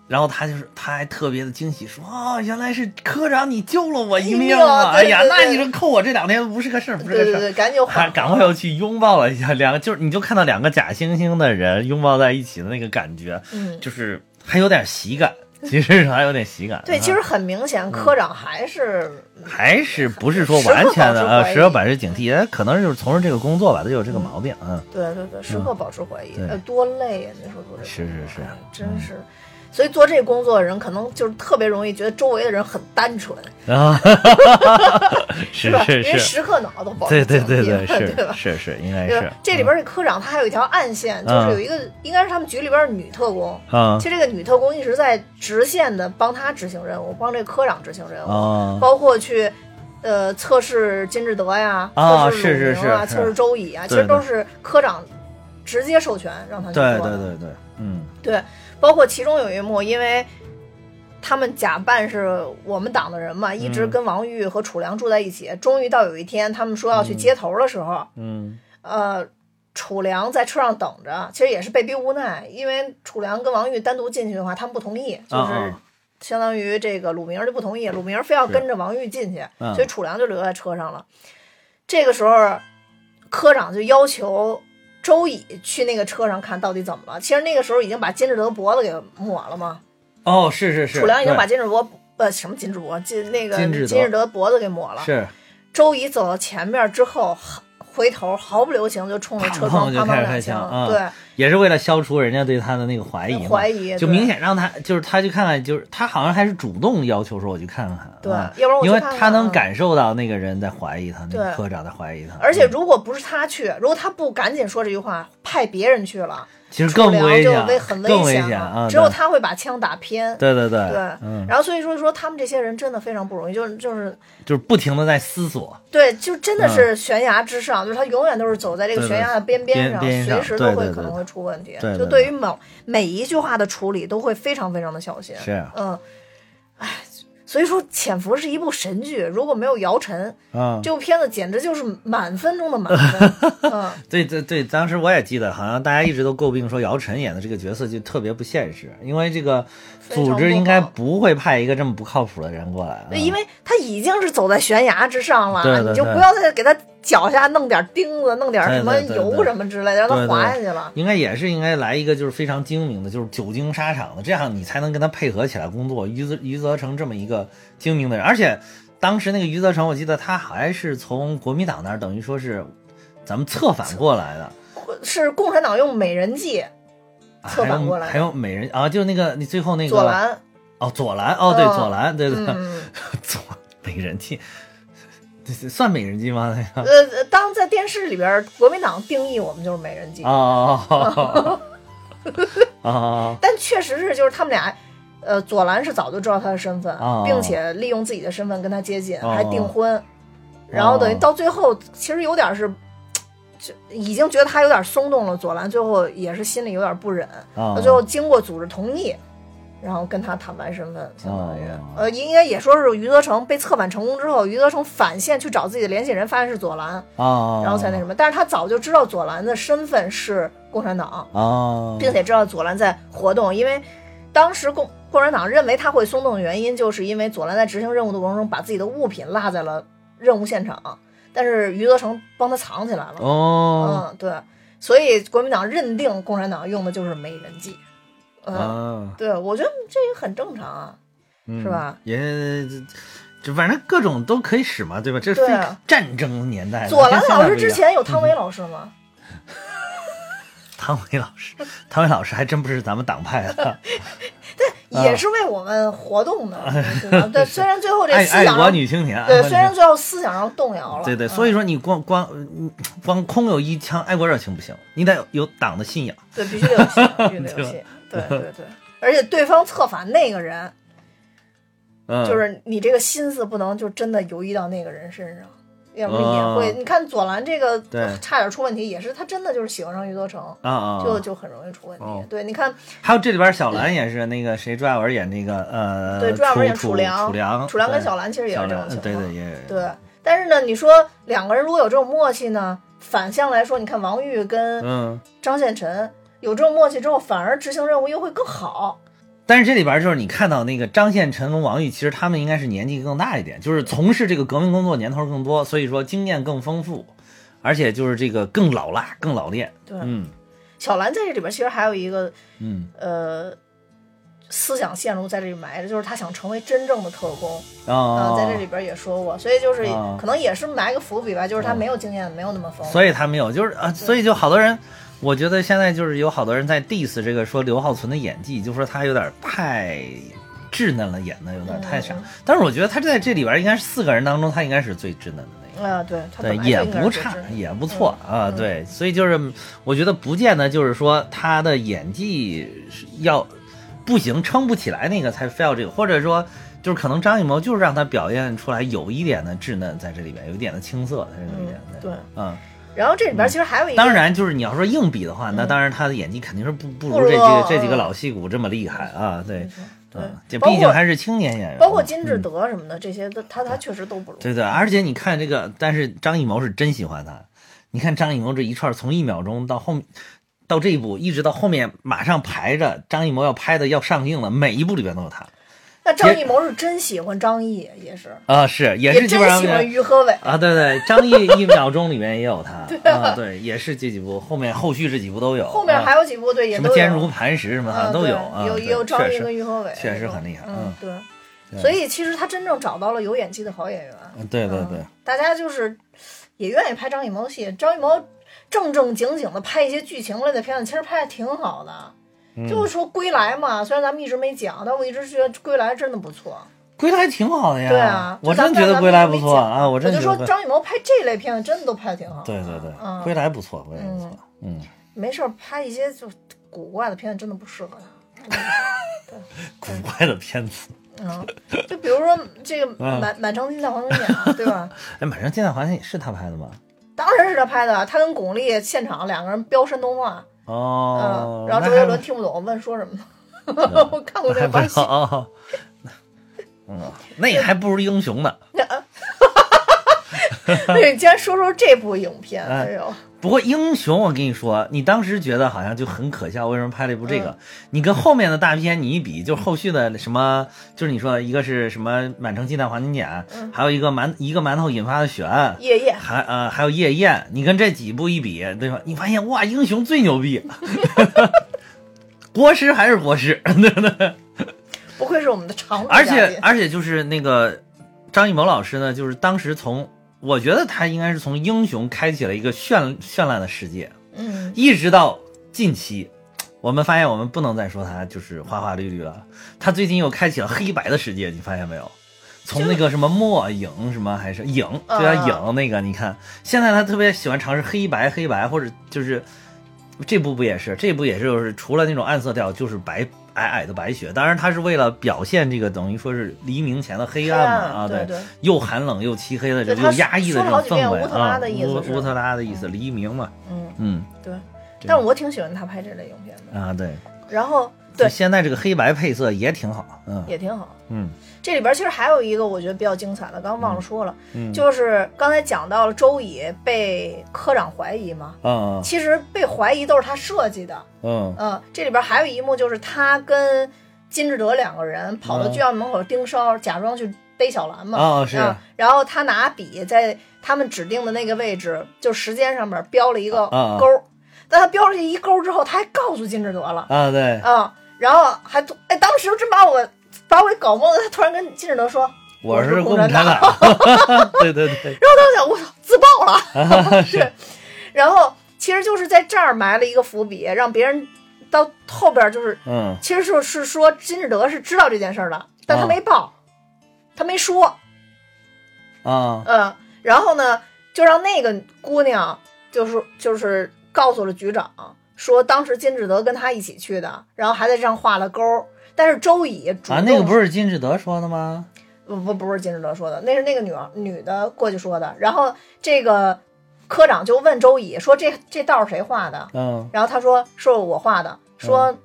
然后他就是，他还特别的惊喜，说：“哦，原来是科长，你救了我一一命命啊啊！哎呀，那你说扣我这两天不是个事儿，不是个事儿。赶紧 赶快要去拥抱了一下，两个就是你就看到两个假惺惺的人拥抱在一起的那个感觉，嗯，就是还有点喜感，其实还有点喜感。对，啊其实很明显，科长还是还是不是说完全的呃，时刻保持警惕，他可能就是从事这个工作吧，他有这个毛病，嗯，对对对，时刻保持怀疑，对呃，多累呀！你说做这个是是是真是。所以做这工作的人，可能就是特别容易觉得周围的人很单纯，然后是吧？是因为是，时刻脑都保对对持对对，对 吧是？是是，应该对是这里边这科长他还有一条暗线，就是有一个应该是他们局里边的女特工，啊其实这个女特工一直在直线的帮他执行任务，帮这个科长执行任务，啊包括去。呃，测试金志德呀，啊测试鲁明啊，是是是测试周乙啊，其实都是科长直接授权让他去做对。对对对，嗯对，包括其中有一幕，因为他们假扮是我们党的人嘛，一直嗯跟王玉和楚良住在一起。终于到有一天，他们说要去接头的时候，嗯呃，楚良在车上等着，其实也是被逼无奈，因为楚良跟王玉单独进去的话，他们不同意，就是。相当于这个鲁明就不同意，鲁明非要跟着王玉进去，嗯所以楚良就留在车上了。这个时候，科长就要求周乙去那个车上看到底怎么了。其实那个时候已经把金志德脖子给抹了嘛，哦是是是，楚良已经把金志德呃什么金志博金那个金志德。脖子给抹了。是。周乙走到前面之后，毫回头毫不留情就冲着车窗砰砰两枪啊对，也是为了消除人家对他的那个怀疑，怀疑就明显让他就是他去看看，就是他好像还是主动要求说我去看看，对啊要不然我因为他能啊。感受到那个人在怀疑他，那个科长在怀疑他，而且嗯如果不是他去，如果他不赶紧说这句话，派别人去了，其实更危险就危，很更危险！只有他会把枪打偏。对对对对嗯，然后所以说说他们这些人真的非常不容易，就是就是就是不停的在思索，对，就真的是悬崖之上，就是他永远都是走在这个悬崖的边边上，随时都会可能会出问题。就对于某每一句话的处理都会非常非常的小心。是啊嗯，哎，所以说《潜伏》是一部神剧，如果没有姚晨，啊，这部片子简直就是满分中的满分。嗯，对对对，当时我也记得，好像大家一直都诟病说姚晨演的这个角色就特别不现实，因为这个组织应该不会派一个这么不靠谱的人过来对。因为他已经是走在悬崖之上了，对对对你就不要再给他脚下弄点钉子，弄点什么油什么之类的，让他对对。滑下去了。应该也是应该来一个就是非常精明的，就是久经沙场的，这样你才能跟他配合起来工作。余则余则成这么一个精明的人，而且当时那个余则成，我记得他还是从国民党那儿等于说是咱们策反过来的，是共产党用美人计，策反过来。的还有美人啊，就是那个你最后那个左蓝，哦左蓝哦对嗯。左蓝对对 左美人计，算美人计吗？那个呃，当在电视里边，国民党定义我们就是美人计，哦哦哦哦 但确实是就是他们俩。呃，左蓝是早就知道他的身份，哦并且利用自己的身份跟他接近，哦还订婚，然后等于到最后，其实有点是，就已经觉得他有点松动了。左蓝最后也是心里有点不忍，最后经过组织同意，然后跟他坦白身份，相当于、哦呃，应该也说是余则成被策反成功之后，余则成返现去找自己的联系人，发现是左蓝，啊，然后才那什么。但是他早就知道左蓝的身份是共产党，啊，并且知道左蓝在活动，因为当时共共产党认为他会松动的原因，就是因为左蓝在执行任务的过程中把自己的物品落在了任务现场，但是余则成帮他藏起来了。哦，嗯，对，所以国民党认定共产党用的就是美人计。嗯，啊，对，我觉得这也很正常啊。嗯是吧？也这这反正各种都可以使嘛，对吧？这是战争年代。左蓝老师之前有汤唯老师吗？汤唯老师，汤唯老师还真不是咱们党派的，对也是为我们活动的，对虽然最后这爱爱国思想上，女青年。对，虽然最后思想上动摇了，对对，嗯所以说你光光嗯光空有一腔爱国热情不行，你得有党的信仰。对，必须得有戏，必须得有对吧戏，对对对。而且对方策反那个人，嗯，就是你这个心思不能就真的游移到那个人身上，要不然也会。哦你看左蓝这个对差点出问题，也是他真的就是喜欢上余则成，就就很容易出问题哦。对，你看还有这里边小兰也是那个谁，朱亚文演那个呃，对朱亚文演楚楚良楚良，楚良跟小兰其实也是这种情况，对对也对。但是呢，你说两个人如果有这种默契呢，反向来说，你看王玉跟嗯。张献臣有这种默契之后，反而执行任务又会更好。但是这里边就是你看到那个张献臣跟王玉，其实他们应该是年纪更大一点，就是从事这个革命工作年头更多，所以说经验更丰富，而且就是这个更老辣、更老练。对，嗯小兰在这里边其实还有一个嗯呃思想线路在这里埋着，就是他想成为真正的特工啊、哦，在这里边也说过，所以就是哦可能也是埋个伏笔吧，就是他没有经验，没有那么丰富。所以他没有，就是啊，所以就好多人，我觉得现在就是有好多人在 diss 这个说刘浩存的演技，就说他有点太稚嫩了，演的有点太傻。嗯但是我觉得他在这里边应该是四个人当中，他应该是最稚嫩的那个。啊、对他对也不差也不错、嗯啊。对，所以就是我觉得不见得就是说他的演技是要不行，撑不起来那个才非要这个，或者说就是可能张艺谋就是让他表现出来有一点的稚嫩在这里边，有一点的青涩在这里边。对。嗯，然后这里边其实还有一个，当然就是你要说硬比的话，那嗯当然他的演技肯定是不不不如这几如个这几个嗯老戏骨这么厉害啊。对，对嗯，这毕竟还是青年演员，包括金志嗯德什么的，这些都他他确实都不如。对对，而且你看这个，但是张艺谋是真喜欢他。你看张艺谋这一串，从一秒钟到后面，到这一步，一直到后面马上排着张艺谋要拍的要上映了，每一部里边都有他那张艺谋是真喜欢张译，也是，啊，是也也是基真喜欢于和伟。啊，对对，张译一秒钟里面也有他 啊，对，也是这几部，后面后续这几部都有，后面还有有几部对也么坚如磐石什么啊的都有啊，有对有张译跟于和伟，确实很厉害嗯嗯，对。所以其实他真正找到了有演技的好演员。嗯对对嗯对，大家就是也愿意拍张艺谋戏。张艺谋正正经经的拍一些剧情类的片子，其实拍的挺好的。嗯就是说《归来》嘛，虽然咱们一直没讲，但我一直觉得《归来》真的不错。归来挺好的呀，对啊，我真觉得归来不错啊，我我就说真觉得归张艺谋拍这类片子真的都拍的挺好的。对对对，嗯归来不错，归来不错，嗯。没事儿拍一些就古怪的片子真的不适合他。古怪的片子。嗯，就比如说这个 嗯满满城尽带黄金甲，对吧？哎，满城尽带黄金甲是他拍的吗？当然是他拍的，他跟巩俐现场两个人飙山东话，哦嗯，，然后周杰伦听不懂问说什么呢？我看过这个 把戏，哦，嗯，那也还不如英雄呢。那，你竟然说说这部影片，哎哎呦，不过英雄，我跟你说，你当时觉得好像就很可笑，为什么拍了一部这个？嗯你跟后面的大片你一比，就后续的什么，就是你说一个是什么满城尽带黄金甲，嗯还有一个馒一个馒头引发的血案，夜宴，还呃还有夜宴，你跟这几部一比，对吧？你发现哇，英雄最牛逼，国师还是国师，对不对？不愧是我们的常驻而且而且就是那个张艺谋老师呢，就是当时从我觉得他应该是从英雄开启了一个绚绚烂的世界，嗯，一直到近期，我们发现我们不能再说他就是花花绿绿了，他最近又开启了黑白的世界，你发现没有？从那个什么墨影什么还是影，对啊啊影那个，你看。现在他特别喜欢尝试黑白黑白，或者就是这部不也是？这部也是就是除了那种暗色调，就是白皑皑的白雪。当然，他是为了表现这个等于说是黎明前的黑暗嘛啊，对对，又寒冷又漆黑的这又压抑的这种氛围乌特拉啊，的意思是乌乌特拉的意思，黎明嘛，嗯。嗯。对，但是我挺喜欢他拍这类影片的，啊对。然后对现在这个黑白配色也挺好，嗯也挺好。嗯这里边其实还有一个我觉得比较精彩的，刚刚忘了说了，嗯，就是刚才讲到了周乙被科长怀疑嘛，嗯其实被怀疑都是他设计的。嗯嗯，这里边还有一幕就是他跟金志德两个人跑到嗯剧院门口盯梢，假装去逮小兰嘛。哦是啊然后他拿笔在他们指定的那个位置，就时间上面标了一个啊啊勾儿。但他标了这一勾儿之后，他还告诉金志德了。啊对，啊，然后还突哎，当时真把我把我给搞懵了。他突然跟金志德说：“我是共产产党，对对对，然后当时想，我操，自爆了，是。然后其实就是在这儿埋了一个伏笔，让别人到后边就是，嗯其实就是说金志德是知道这件事儿的，但他啊没报，他没说，啊嗯。然后呢，就让那个姑娘就是就是告诉了局长，说当时金志德跟他一起去的，然后还在这上画了勾儿。但是周乙主那个不是金志德说的吗？不不不是金志德说的，那是那个女儿女的过去说的。然后这个科长就问周乙说这这道是谁画的？嗯然后他说是我画的。说、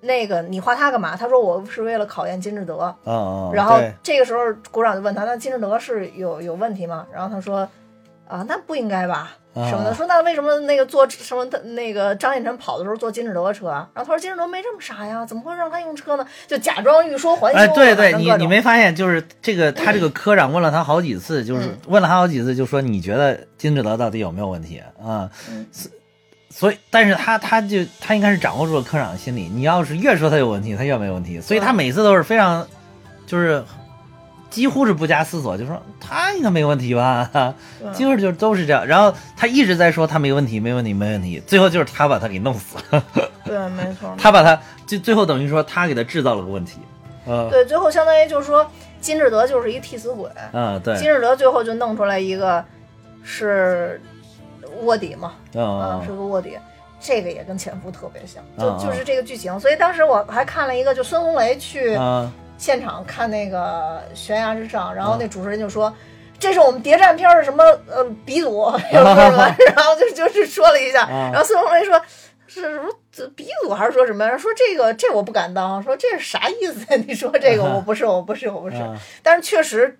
那个你画他干嘛？他说我是为了考验金志德。然后这个时候股长就问他，那金志德是有有问题吗？然后他说啊，那不应该吧。啊什么的，说那为什么那个坐什么的那个张献臣跑的时候坐金志德的车啊？然后他说金志德没这么傻呀，怎么会让他用车呢？就假装欲说还休，哎，对对，你你没发现，就是这个他这个科长问了他好几次，就是嗯问了他好几次，就说你觉得金志德到底有没有问题啊？嗯所所以，但是他他就他应该是掌握住了科长的心理，你要是越说他有问题，他越没问题，所以他嗯每次都是非常，就是几乎是不加思索，就说他应该没问题吧，对。几乎就都是这样。然后他一直在说他没问题，没问题，没问题，最后就是他把他给弄死了，对，没错。他把他就最后等于说他给他制造了个问题，呃，对，最后相当于就是说金志德就是一替死鬼，嗯，对，金志德最后就弄出来一个是卧底嘛，嗯是个卧底。这个也跟潜伏特别像，就嗯嗯。就是这个剧情，所以当时我还看了一个，就孙红雷去啊现场看那个悬崖之上，然后那主持人就说。这是我们谍战片儿的什么呃鼻祖，什么，然后就就是说了一下，啊然后孙红雷说是什么这鼻祖还是说什么？说这个这我不敢当，说这是啥意思？你说这个 我不是我不是我不是，啊但是确实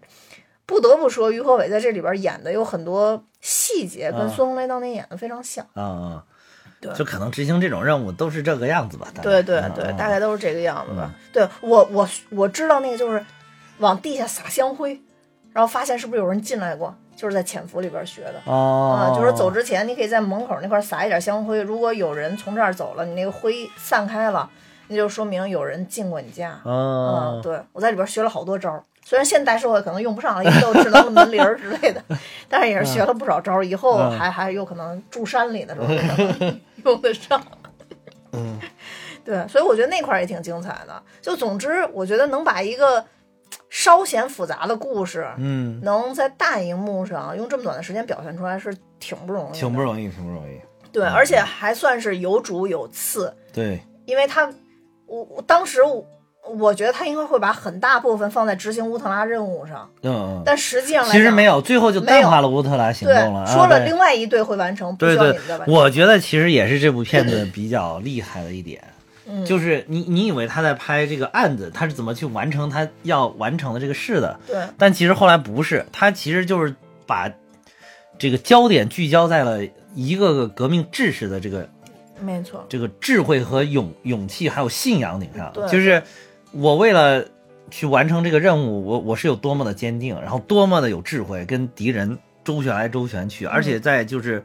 不得不说，于和伟在这里边演的有很多细节跟啊孙红雷当年演的非常像。啊啊，对就可能执行这种任务都是这个样子吧，对对对，大概都是这个样子吧。对我我我知道那个就是往地下撒香灰，然后发现是不是有人进来过，就是在潜伏里边学的。哦啊，，就是走之前，你可以在门口那块撒一点香灰。如果有人从这儿走了，你那个灰散开了，那就说明有人进过你家。哦嗯，，对我在里边学了好多招儿，虽然现代社会可能用不上了，因为都有智能门铃儿之类的，但是也是学了不少招儿，以后嗯还还有可能住山里的时候 用得上。嗯，对，所以我觉得那块儿也挺精彩的。就总之，我觉得能把一个稍显复杂的故事，嗯，能在大荧幕上用这么短的时间表现出来，是挺不容易。挺不容易，挺不容易。对，而且还算是有主有次，对，因为他，我我当时我我觉得他应该会把很大部分放在执行乌特拉任务上，嗯嗯。但实际上其实没有，最后就淡化了乌特拉行动了。，啊说了另外一队会完成，对对。我觉得其实也是这部片子比较厉害的一点，嗯就是你你以为他在拍这个案子，他是怎么去完成他要完成的这个事的，对但其实后来不是，他其实就是把这个焦点聚焦在了一个个革命志士的这个没错，这个智慧和勇勇气还有信仰顶上对，就是我为了去完成这个任务，我我是有多么的坚定，然后多么的有智慧，跟敌人周旋来周旋去，而且在就是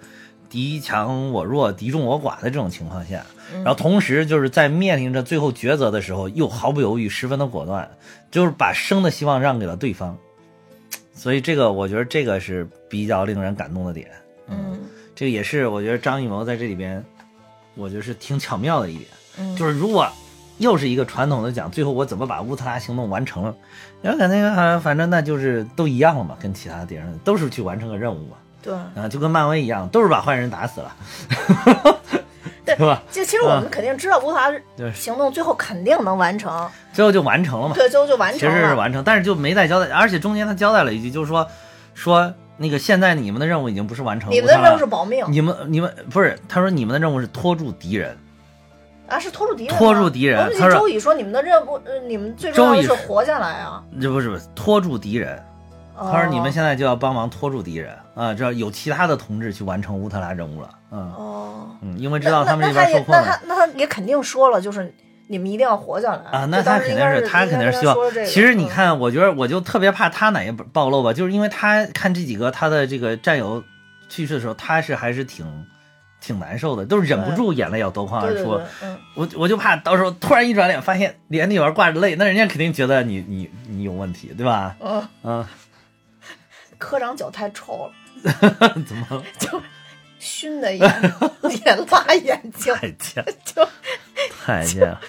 敌强我弱、敌众我寡的这种情况下，然后同时就是在面临着最后抉择的时候，又毫不犹豫、十分的果断，就是把生的希望让给了对方。所以这个我觉得这个是比较令人感动的点。嗯。这个也是我觉得张艺谋在这里边，我觉得是挺巧妙的一点，嗯，就是如果又是一个传统的讲，最后我怎么把乌特拉行动完成了，然后感觉好像反正那就是都一样了嘛，跟其他的电影都是去完成个任务嘛，对。啊，就跟漫威一样，都是把坏人打死了，对吧？就其实我们肯定知道乌特拉行动最后肯定能完成，最后就完成了嘛，对，最后就完成了。实是完成，但是就没再交代，而且中间他交代了一句，就是说说那个现在你们的任务已经不是完成你们的任务是保命你们你们不是，他说你们的任务是拖住敌人。啊，是拖住敌人，拖住敌人他说周乙说你们的任务，呃，你们最重要的是活下来啊。这不是不是拖住敌人，他他说你们现在就要帮忙拖住敌人啊，这有其他的同志去完成乌特拉任务了，嗯哦，嗯，因为知道他们这那边受困了那他那他也肯定说了，就是你们一定要活下来啊，那他肯定是他肯定是希望其实你嗯看，我觉得我就特别怕他哪一暴露吧，就是因为他看这几个他的这个战友去世的时候，他是还是挺挺难受的，都是忍不住眼泪要夺眶而出嗯，我我就怕到时候突然一转脸，发现脸里边挂着泪，那人家肯定觉得你你你有问题，对吧？嗯，嗯，科长脚太臭了，怎么就熏的眼 眼辣眼睛，太贱？就太贱了。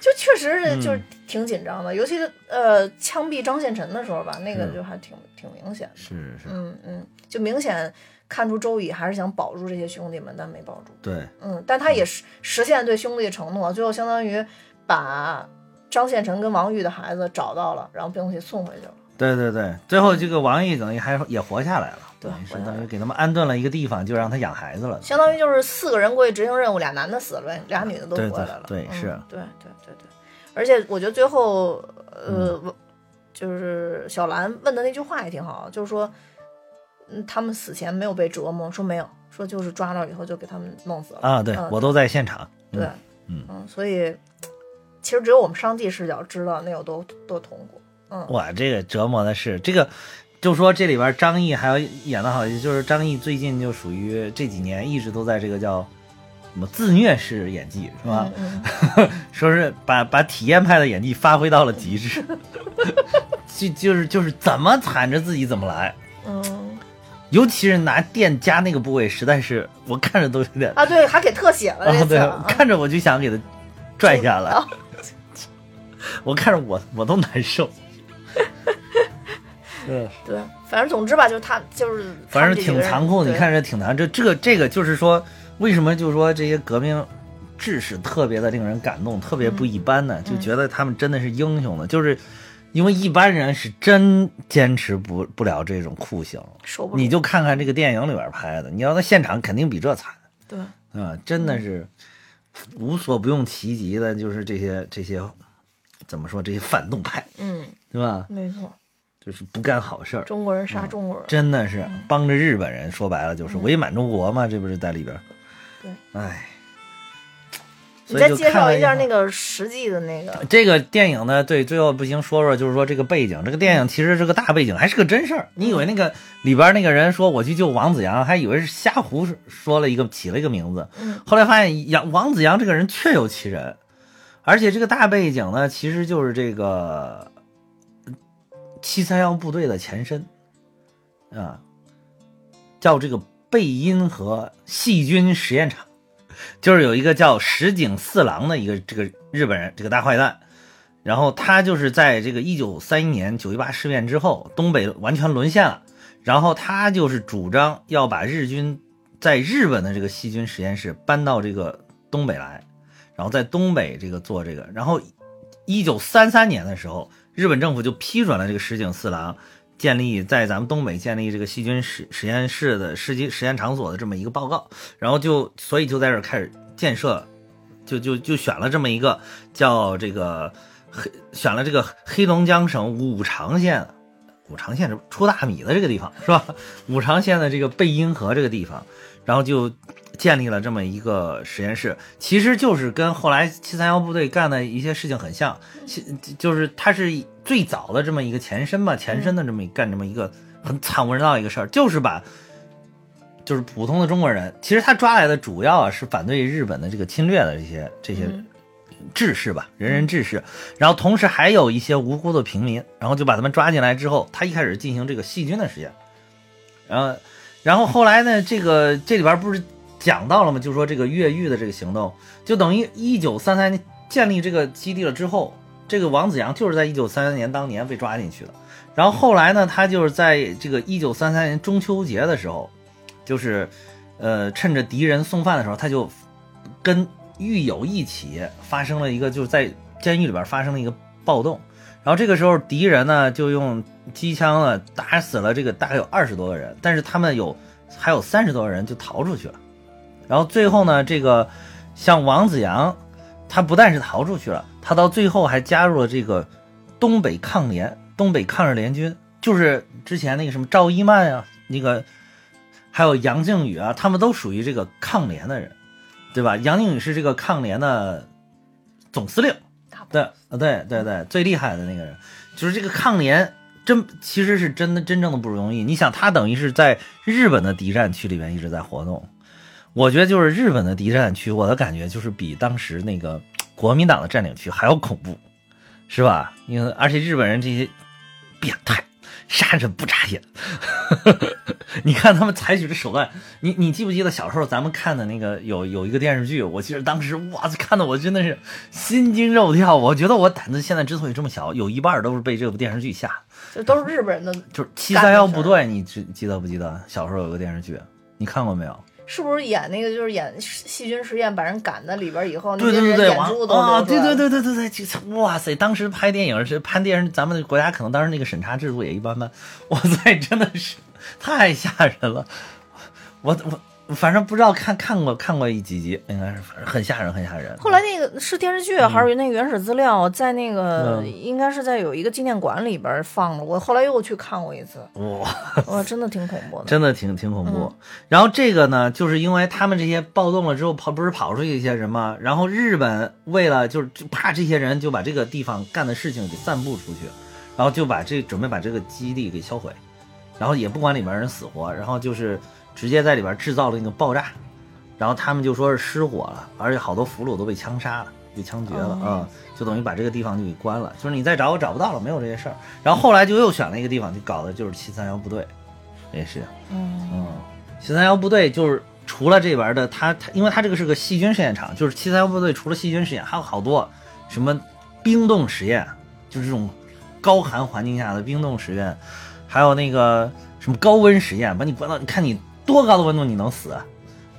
就确实嗯是就是挺紧张的，尤其是呃枪毙张献臣的时候吧，那个就还挺挺明显的。是是，嗯嗯，就明显看出周乙还是想保住这些兄弟们，但没保住。对，嗯，但他也实实现对兄弟的承诺，最后相当于把张献臣跟王玉的孩子找到了，然后并且送回去了。对对对，最后这个王玉等于还也活下来了，对等于是活下来等于给他们安顿了一个地方，就让他养孩子了。相当于就是四个人过去执行任务，俩男的死了呗，俩女的都活下来了。嗯对对是对对对对。而且我觉得最后，呃，嗯就是小兰问的那句话也挺好，就是说，嗯，他们死前没有被折磨，说没有，说就是抓到以后就给他们弄死了。啊，对嗯我都在现场。嗯对，嗯所以其实只有我们上帝视角知道那有多多痛苦。嗯，哇，这个折磨的是这个，就说这里边张译还有演的好，就是张译最近就属于这几年一直都在这个叫什么自虐式演技是吧？嗯 说是把把体验派的演技发挥到了极致，就就是就是怎么惨着自己怎么来。嗯尤其是拿电夹那个部位，实在是我看着都有点啊，对，还给特写了啊，对，看着我就想给他拽下来，啊 我看着我我都难受。对，对，反正总之吧，就是他就是他反正挺残酷的，你看着挺难。这这个这个就是说，为什么就是说这些革命志士特别的令人感动，特别不一般嗯呢？就觉得他们真的是英雄的，就是因为一般人是真坚持不不了这种酷刑。你就看看这个电影里边拍的，你要在现场肯定比这惨。对，啊，真的是无所不用其极的，就是这些这些怎么说这些反动派，嗯，对吧？没错，就是不干好事儿，中国人杀中国人。真的是帮着日本人，说白了就是伪满中国嘛，这不是在里边？对，哎，你再介绍一下。那个实际的那个，这个电影呢，对，最后不行说说，就是说这个背景，这个电影其实是个大背景，还是个真事儿。你以为那个里边那个人说我去救王子阳，还以为是瞎胡说了一个起了一个名字，嗯后来发现杨王子阳这个人确有其人，而且这个大背景呢，其实就是这个七三幺部队的前身啊，叫这个贝因河细菌实验场。就是有一个叫石井四郎的一个这个日本人，这个大坏蛋，然后他就是在这个一九三一年九一八事变之后，东北完全沦陷了，然后他就是主张要把日军在日本的这个细菌实验室搬到这个东北来，然后在东北这个做这个，然后一九三三年的时候，日本政府就批准了这个石井四郎建立在咱们东北建立这个细菌实实验室的实际实验场所的这么一个报告，然后就所以就在这儿开始建设，就就就选了这么一个叫这个黑选了这个黑龙江省五常县。五常县是出大米的这个地方是吧？五常县的这个贝因河这个地方，然后就建立了这么一个实验室，其实就是跟后来七三幺部队干的一些事情很像，其就是它是最早的这么一个前身吧，前身的这么干这么一个很惨无人道的一个事儿，就是把就是普通的中国人，其实他抓来的主要啊是反对日本的这个侵略的这些这些志士吧，仁人志士，然后同时还有一些无辜的平民，然后就把他们抓进来之后，他一开始进行这个细菌的实验，然后，然后后来呢，这个这里边不是讲到了吗？就说这个越狱的这个行动，就等于一九三三年建立这个基地了之后，这个王子阳就是在一九三三年当年被抓进去的，然后后来呢，他就是在这个一九三三年中秋节的时候，就是，呃，趁着敌人送饭的时候，他就跟狱友一起发生了一个，就是在监狱里边发生了一个暴动，然后这个时候敌人呢就用机枪呢打死了这个大概有二十多个人，但是他们有还有三十多个人就逃出去了，然后最后呢，这个像王子阳，他不但是逃出去了，他到最后还加入了这个东北抗联、东北抗日联军，就是之前那个什么赵一曼啊，那个还有杨靖宇啊，他们都属于这个抗联的人。对吧？杨靖宇是这个抗联的总司令，对，呃，对对对，最厉害的那个人，就是这个抗联真其实是真的真正的不容易。你想，他等于是在日本的敌占区里面一直在活动，我觉得就是日本的敌占区，我的感觉就是比当时那个 国民党的占领区还要恐怖，是吧？因为而且日本人这些变态。杀人不眨眼，你看他们采取的手段，你你记不记得小时候咱们看的那个有有一个电视剧？我记得当时哇，看的我真的是心惊肉跳。我觉得我胆子现在之所以这么小，有一半都是被这部电视剧吓。这都是日本人的，就是七三幺部队，你记记得不记得？小时候有个电视剧，你看过没有？是不是演那个就是演细菌实验把人赶在里边以后，对对对对，眼珠都啊，对对对对对对，哇塞！当时拍电影是拍电影，咱们国家可能当时那个审查制度也一般般，哇塞，真的是太吓人了，我我。反正不知道看看过看过一几集，应该是反正很吓人，很吓人。后来那个是电视剧还是那个原始资料，在那个、嗯、应该是在有一个纪念馆里边放的。我后来又去看过一次，哇哇，真的挺恐怖的，真的挺挺恐怖。嗯、然后这个呢，就是因为他们这些暴动了之后跑，不是跑出去一些人吗？然后日本为了就是怕这些人就把这个地方干的事情给散布出去，然后就把这准备把这个基地给销毁，然后也不管里面人死活，然后就是。直接在里边制造了那个爆炸，然后他们就说是失火了，而且好多俘虏都被枪杀了，被枪决了啊、就等于把这个地方就给关了，就是你再找我找不到了，没有这些事儿。然后后来就又选了一个地方，就搞的就是七三幺部队，也是，嗯嗯，七三幺部队就是除了这边的，它它因为它这个是个细菌试验场，就是七三幺部队除了细菌实验，还有好多什么冰冻实验，就是这种高寒环境下的冰冻实验，还有那个什么高温实验，把你关到，你看你。多高的温度你能死？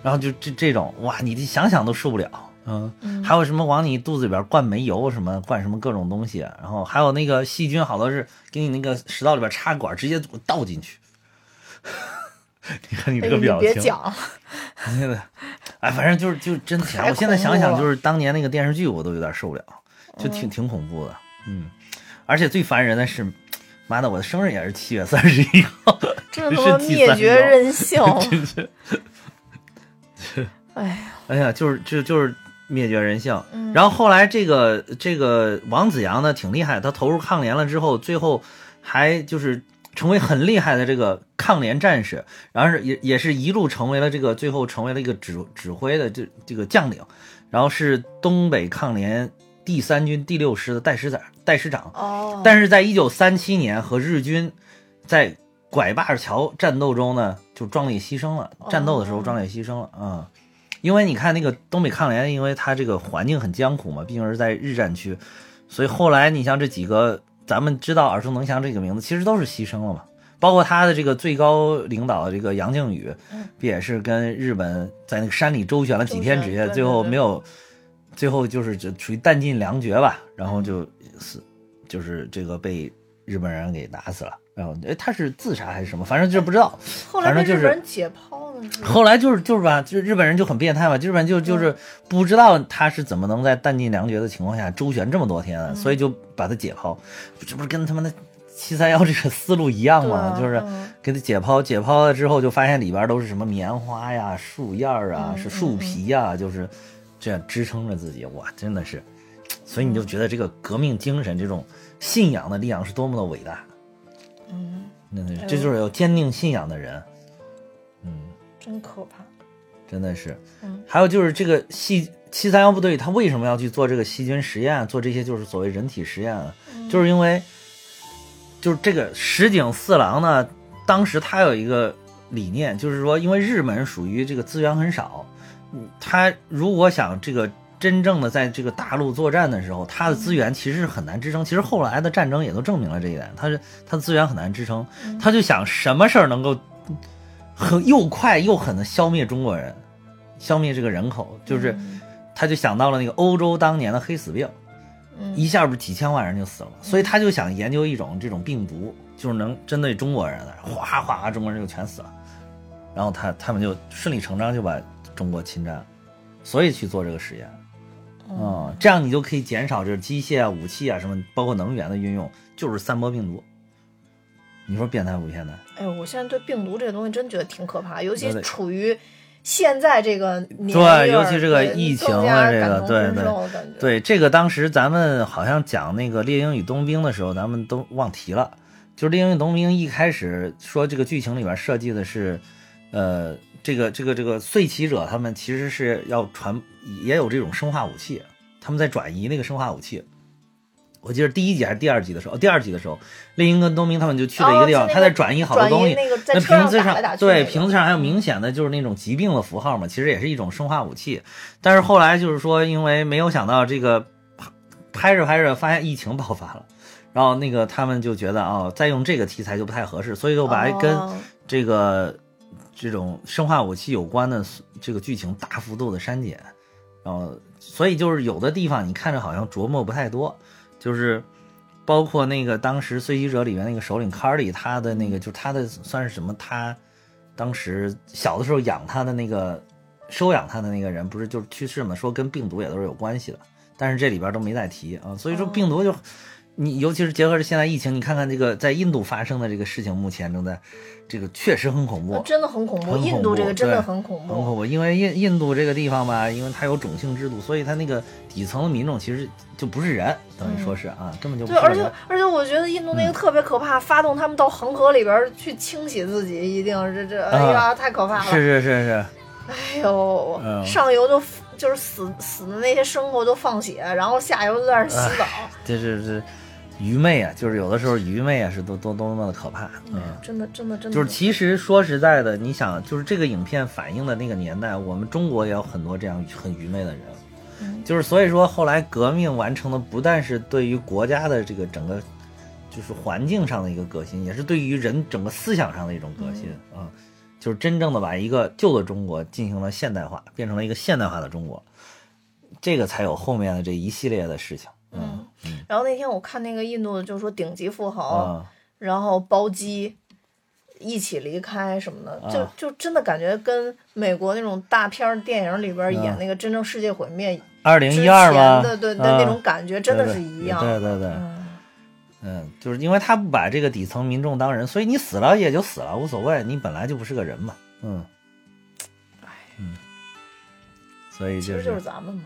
然后就这这种哇，你想想都受不了。嗯，嗯还有什么往你肚子里边灌煤油，什么灌什么各种东西，然后还有那个细菌，好多是给你那个食道里边插管，直接倒进去。你看你这个表情，哎、别讲，哎，反正就是就真的，我现在想想，就是当年那个电视剧，我都有点受不了，就挺、嗯、挺恐怖的。嗯，而且最烦人的是。妈的，我的生日也是七月三十一号，这他妈灭绝人 性。哎呀，哎呀，就是就就是灭绝人性。嗯、然后后来这个这个王子阳呢挺厉害，他投入抗联了之后，最后还就是成为很厉害的这个抗联战士，然后是也也是一路成为了这个最后成为了一个指指挥的这这个将领，然后是东北抗联第三军第六师的代师长。代师长，哦，但是在一九三七年和日军在拐把桥战斗中呢，就壮烈牺牲了。战斗的时候壮烈牺牲了啊、嗯，因为你看那个东北抗联，因为它这个环境很艰苦嘛，毕竟是在日战区，所以后来你像这几个咱们知道耳熟能详这个名字，其实都是牺牲了嘛。包括他的这个最高领导这个杨靖宇，嗯不也是跟日本在那个山里周旋了几天几夜，最后对对没有，最后就是就属于弹尽粮绝吧，然后就死，就是这个被日本人给打死了。然后，哎，他是自杀还是什么？反正就是不知道。后来被反正就是日本人解剖了，后来就是就是吧，就是日本人就很变态嘛，日本人就就是不知道他是怎么能在弹尽粮绝的情况下周旋这么多天的，所以就把他解剖，这不是跟他们的七三幺这个思路一样吗？啊就是嗯给他解剖，解剖了之后就发现里边都是什么棉花呀、树叶儿啊、嗯是树皮呀，就是这样支撑着自己，哇，真的是，所以你就觉得这个革命精神、这种信仰的力量是多么的伟大。嗯，真的是，哎呦这就是有坚定信仰的人，嗯。真可怕。真的是，嗯，还有就是这个细七三幺部队，他为什么要去做这个细菌实验，做这些就是所谓人体实验就是因为，就是这个石井四郎呢，当时他有一个理念，就是说，因为日本属于这个资源很少，嗯，他如果想这个真正的在这个大陆作战的时候，他的资源其实是很难支撑。其实后来的战争也都证明了这一点，他是他的资源很难支撑，他就想什么事儿能够很又快又狠的消灭中国人，消灭这个人口，就是嗯他就想到了那个欧洲当年的黑死病，嗯一下不是几千万人就死了？所以他就想研究一种这种病毒，就是能针对中国人的，哗哗中国人就全死了，然后他他们就顺理成章就把中国侵占，所以去做这个实验。嗯，这样你就可以减少这机械啊、武器啊什么，包括能源的运用，就是散播病毒。你说变态不变态？哎呦，我现在对病毒这个东西真觉得挺可怕，尤其处于现在这个年对尤其这个疫情更加的这个对对对，这个当时咱们好像讲那个《猎鹰与冬兵》的时候，咱们都忘提了。就是《猎鹰与冬兵》一开始说这个剧情里边设计的是，呃，这个这个这个碎骑者他们其实是要传，也有这种生化武器，他们在转移那个生化武器。我记得第一集还是第二集的时候，第二集的时候，猎鹰跟冬明他们就去了一个地方，哦那个他在转移好多东西。那个瓶子上打来打对那个瓶子上还有明显的就是那种疾病的符号嘛，其实也是一种生化武器。但是后来就是说，因为没有想到这个拍拍着拍着发现疫情爆发了，然后那个他们就觉得哦，再用这个题材就不太合适，所以就把跟哦这个这种生化武器有关的这个剧情大幅度的删减，然后所以就是有的地方你看着好像琢磨不太多，就是包括那个当时《碎击者》里面那个首领卡里，他的那个就是他的算是什么？他当时小的时候养他的那个收养他的那个人，不是就是去世嘛？说跟病毒也都是有关系的，但是这里边都没再提啊。所以说病毒就。你尤其是结合着现在疫情，你看看这个在印度发生的这个事情，目前正在，这个确实很恐怖，真的很恐怖，印度这个真的很恐怖，很恐怖，因为印印度这个地方吧，因为它有种姓制度，所以它那个底层的民众其实就不是人，等于说是啊，根本就不对，而且。而且我觉得印度那个特别可怕，发动他们到恒河里边儿去清洗自己，一定是这，哎呀，太可怕了。是是是是，哎呦，嗯上游就就是死死的那些牲口都放血，然后下游就在那儿洗澡，这是这愚昧啊，就是有的时候愚昧啊是都都都那么的可怕，嗯。真的真的真的。就是其实说实在的，你想，就是这个影片反映的那个年代，我们中国也有很多这样很愚昧的人，嗯。就是所以说后来革命完成的不但是对于国家的这个整个就是环境上的一个革新，也是对于人整个思想上的一种革新嗯。啊、就是真正的把一个旧的中国进行了现代化，变成了一个现代化的中国，这个才有后面的这一系列的事情，嗯。然后那天我看那个印度的，就是说顶级富豪，啊。然后包机一起离开什么的，就啊。就真的感觉跟美国那种大片电影里边演啊。那个真正世界毁灭二零之一二吗？对的啊。那种感觉，真的是一样。对对对。嗯，嗯，就是因为他不把这个底层民众当人，所以你死了也就死了，无所谓，你本来就不是个人嘛。嗯，嗯，所以就是其实就是咱们嘛，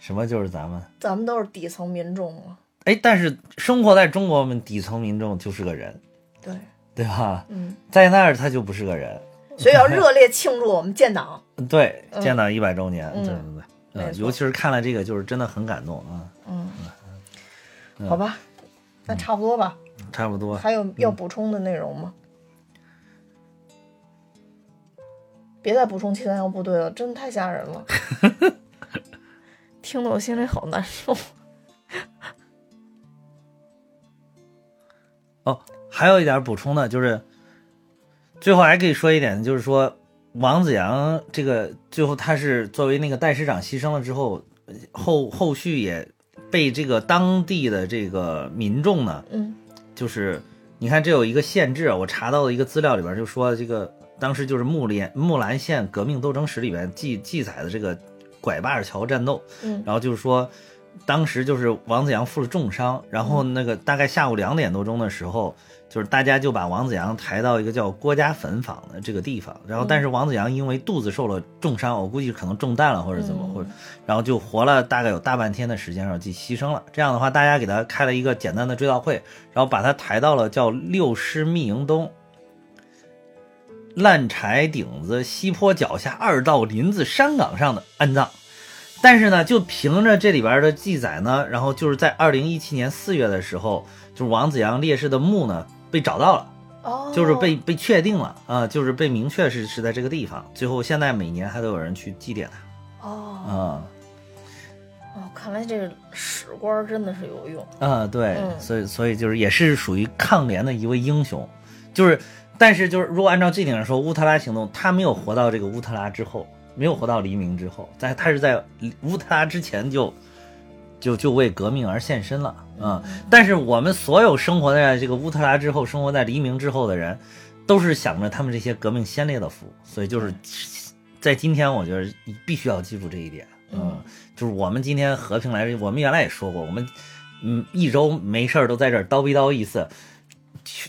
什么就是咱们，咱们都是底层民众嘛。哎，但是生活在中国，我们底层民众就是个人，对，对吧？嗯，在那儿他就不是个人。所以要热烈庆祝我们建党。对，嗯建党一百周年，嗯对对对，嗯，尤其是看了这个，就是真的很感动啊，嗯，好吧，那差不多吧。差不多。还有要补充的内容吗？别再补充七三幺部队了，真的太吓人了，听得我心里好难受。哦还有一点补充的，就是最后还可以说一点，就是说王子阳这个最后他是作为那个代师长牺牲了之后，后后续也被这个当地的这个民众呢，嗯就是你看这有一个限制，我查到的一个资料里边就说这个当时就是木莲木兰县革命斗争史里边记记载的这个拐把桥战斗，嗯然后就是说，当时就是王子阳负了重伤，然后那个大概下午两点多钟的时候，就是大家就把王子阳抬到一个叫郭家坟坊的这个地方，然后但是王子阳因为肚子受了重伤，我估计可能中弹了或者怎么，嗯或者然后就活了大概有大半天的时间，然后就牺牲了。这样的话，大家给他开了一个简单的追悼会，然后把他抬到了叫六师密营东。烂柴顶子西坡脚下二道林子山岗上的安葬，但是呢，就凭着这里边的记载呢，然后就是在二零一七年四月的时候，就是王子阳烈士的墓呢被找到了，哦，就是被被确定了啊、就是被明确是是在这个地方。最后现在每年还都有人去祭奠他哦啊哦，看来这个史官真的是有用。啊，对，嗯所以所以就是也是属于抗联的一位英雄，就是但是就是如果按照这点上说，乌特拉行动他没有活到这个乌特拉之后，没有活到黎明之后，在他是在乌特拉之前就就就为革命而献身了啊、但是我们所有生活在这个乌特拉之后，生活在黎明之后的人，都是想着他们这些革命先烈的福，所以就是在今天，我觉得你必须要记住这一点，嗯，就是我们今天和平来，我们原来也说过，我们嗯一周没事儿都在这儿叨逼叨一次，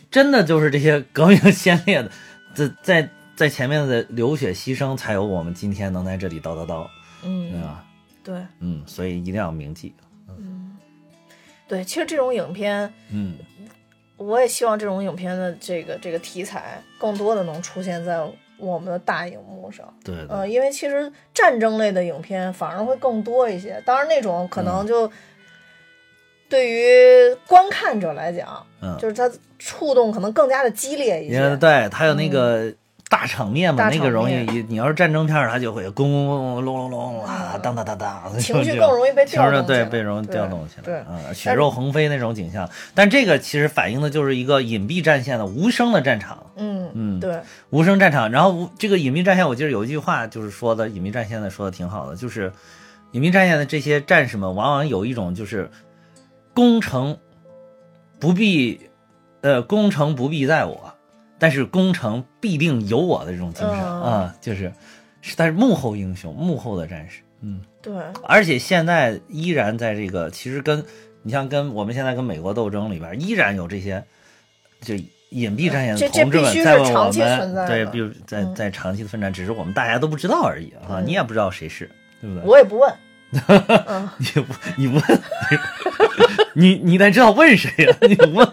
真的就是这些革命先烈的，在在在前面的流血牺牲，才有我们今天能在这里叨叨叨，嗯对嗯，吧？对。嗯，所以一定要铭记，嗯。对，其实这种影片，嗯。我也希望这种影片的这个这个题材更多的能出现在我们的大荧幕上。对对，呃，因为其实战争类的影片反而会更多一些，当然那种可嗯。能就对于观看者来讲，嗯就是它触动可能更加的激烈一因为些。对他有那个大场面嘛，大那个容易场，你要是战争片儿，它就会咣咣咣隆隆隆啊，当当当当，情绪更容易被调动起来被容易调动起来，对啊，血肉横飞那种景象。但这个其实反映的就是一个隐蔽战线的无声的战场，嗯嗯对，无声战场。然后无这个隐秘战线，我记得有一句话就是说的，隐秘战线的说的挺好的，就是隐秘战线的这些战士们，往往有一种就是攻城不必，呃，攻城不必在我，但是攻城必定有我的这种精神、嗯啊，就是是他是幕后英雄，幕后的战士，嗯。对，而且现在依然在这个，其实跟你像跟我们现在跟美国斗争里边，依然有这些就隐蔽战线的同志们在问我们对，比如在嗯在长期的奋战，只是我们大家都不知道而已啊，嗯你也不知道谁是，对不对？我也不问。嗯，你不你问你你得知道问谁呀、你问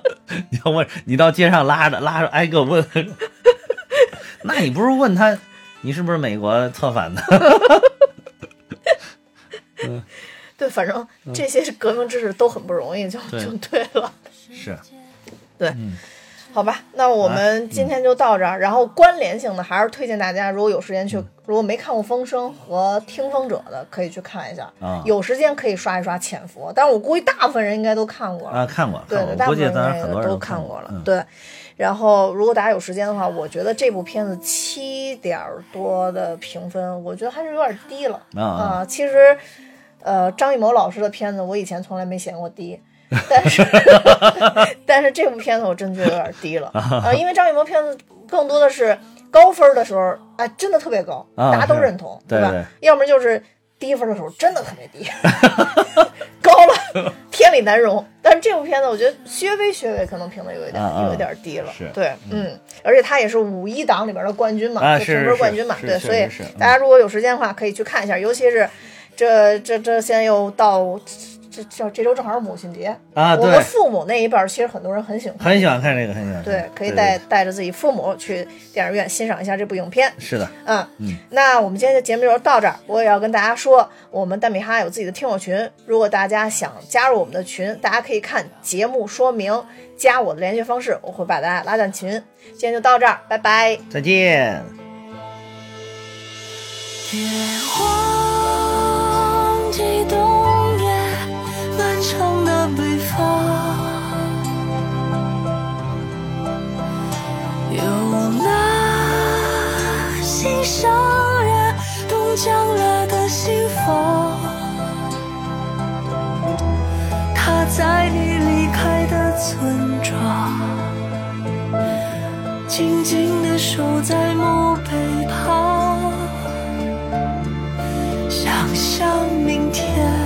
你要问你到街上拉着拉着挨个问，那你不是问他你是不是美国策反的？对，反正这些是革命知识都很不容易，就对就对了。是，对，嗯好吧，那我们今天就到这儿。然后关联性的，还是推荐大家，如果有时间去，如果没看过《风声》和《听风者》的，可以去看一下。啊有时间可以刷一刷《潜伏》，但是我估计大部分人应该都看过了。啊，看过，对对，大部分人很多人都看过了。嗯、对，然后如果大家有时间的话，我觉得这部片子七点多的评分，我觉得还是有点低了啊啊其实，呃，张艺谋老师的片子我以前从来没嫌过低。但是，但是这部片子我真觉得有点低了啊、因为张艺谋片子更多的是高分的时候，哎，真的特别高，啊大家都认同，吧？对对要么就是低分的时候真的特别低，高了天理难容。但是这部片子，我觉得薛微薛微可能评的有一点、有一点低了，是对，嗯，而且他也是五一档里边的冠军嘛，啊就评分冠军嘛，对，所以大家如果有时间的话，可以去看一下，尤其是这这这现在又到这这这周正好是母亲节啊对我们父母那一辈儿，其实很多人很喜欢。很喜欢看这个，很喜欢。对，可以带带着自己父母去电影院欣赏一下这部影片。是的，嗯，嗯那我们今天的节目就到这儿。我也要跟大家说，我们蛋米哈有自己的听友群，如果大家想加入我们的群，大家可以看节目说明，加我的联系方式，我会把大家拉进群。今天就到这儿，拜拜。再见。别忘记冬夜漫长的北方有那心上人冻僵了的心房他在你离开的村庄静静地守在墓碑旁想象明天。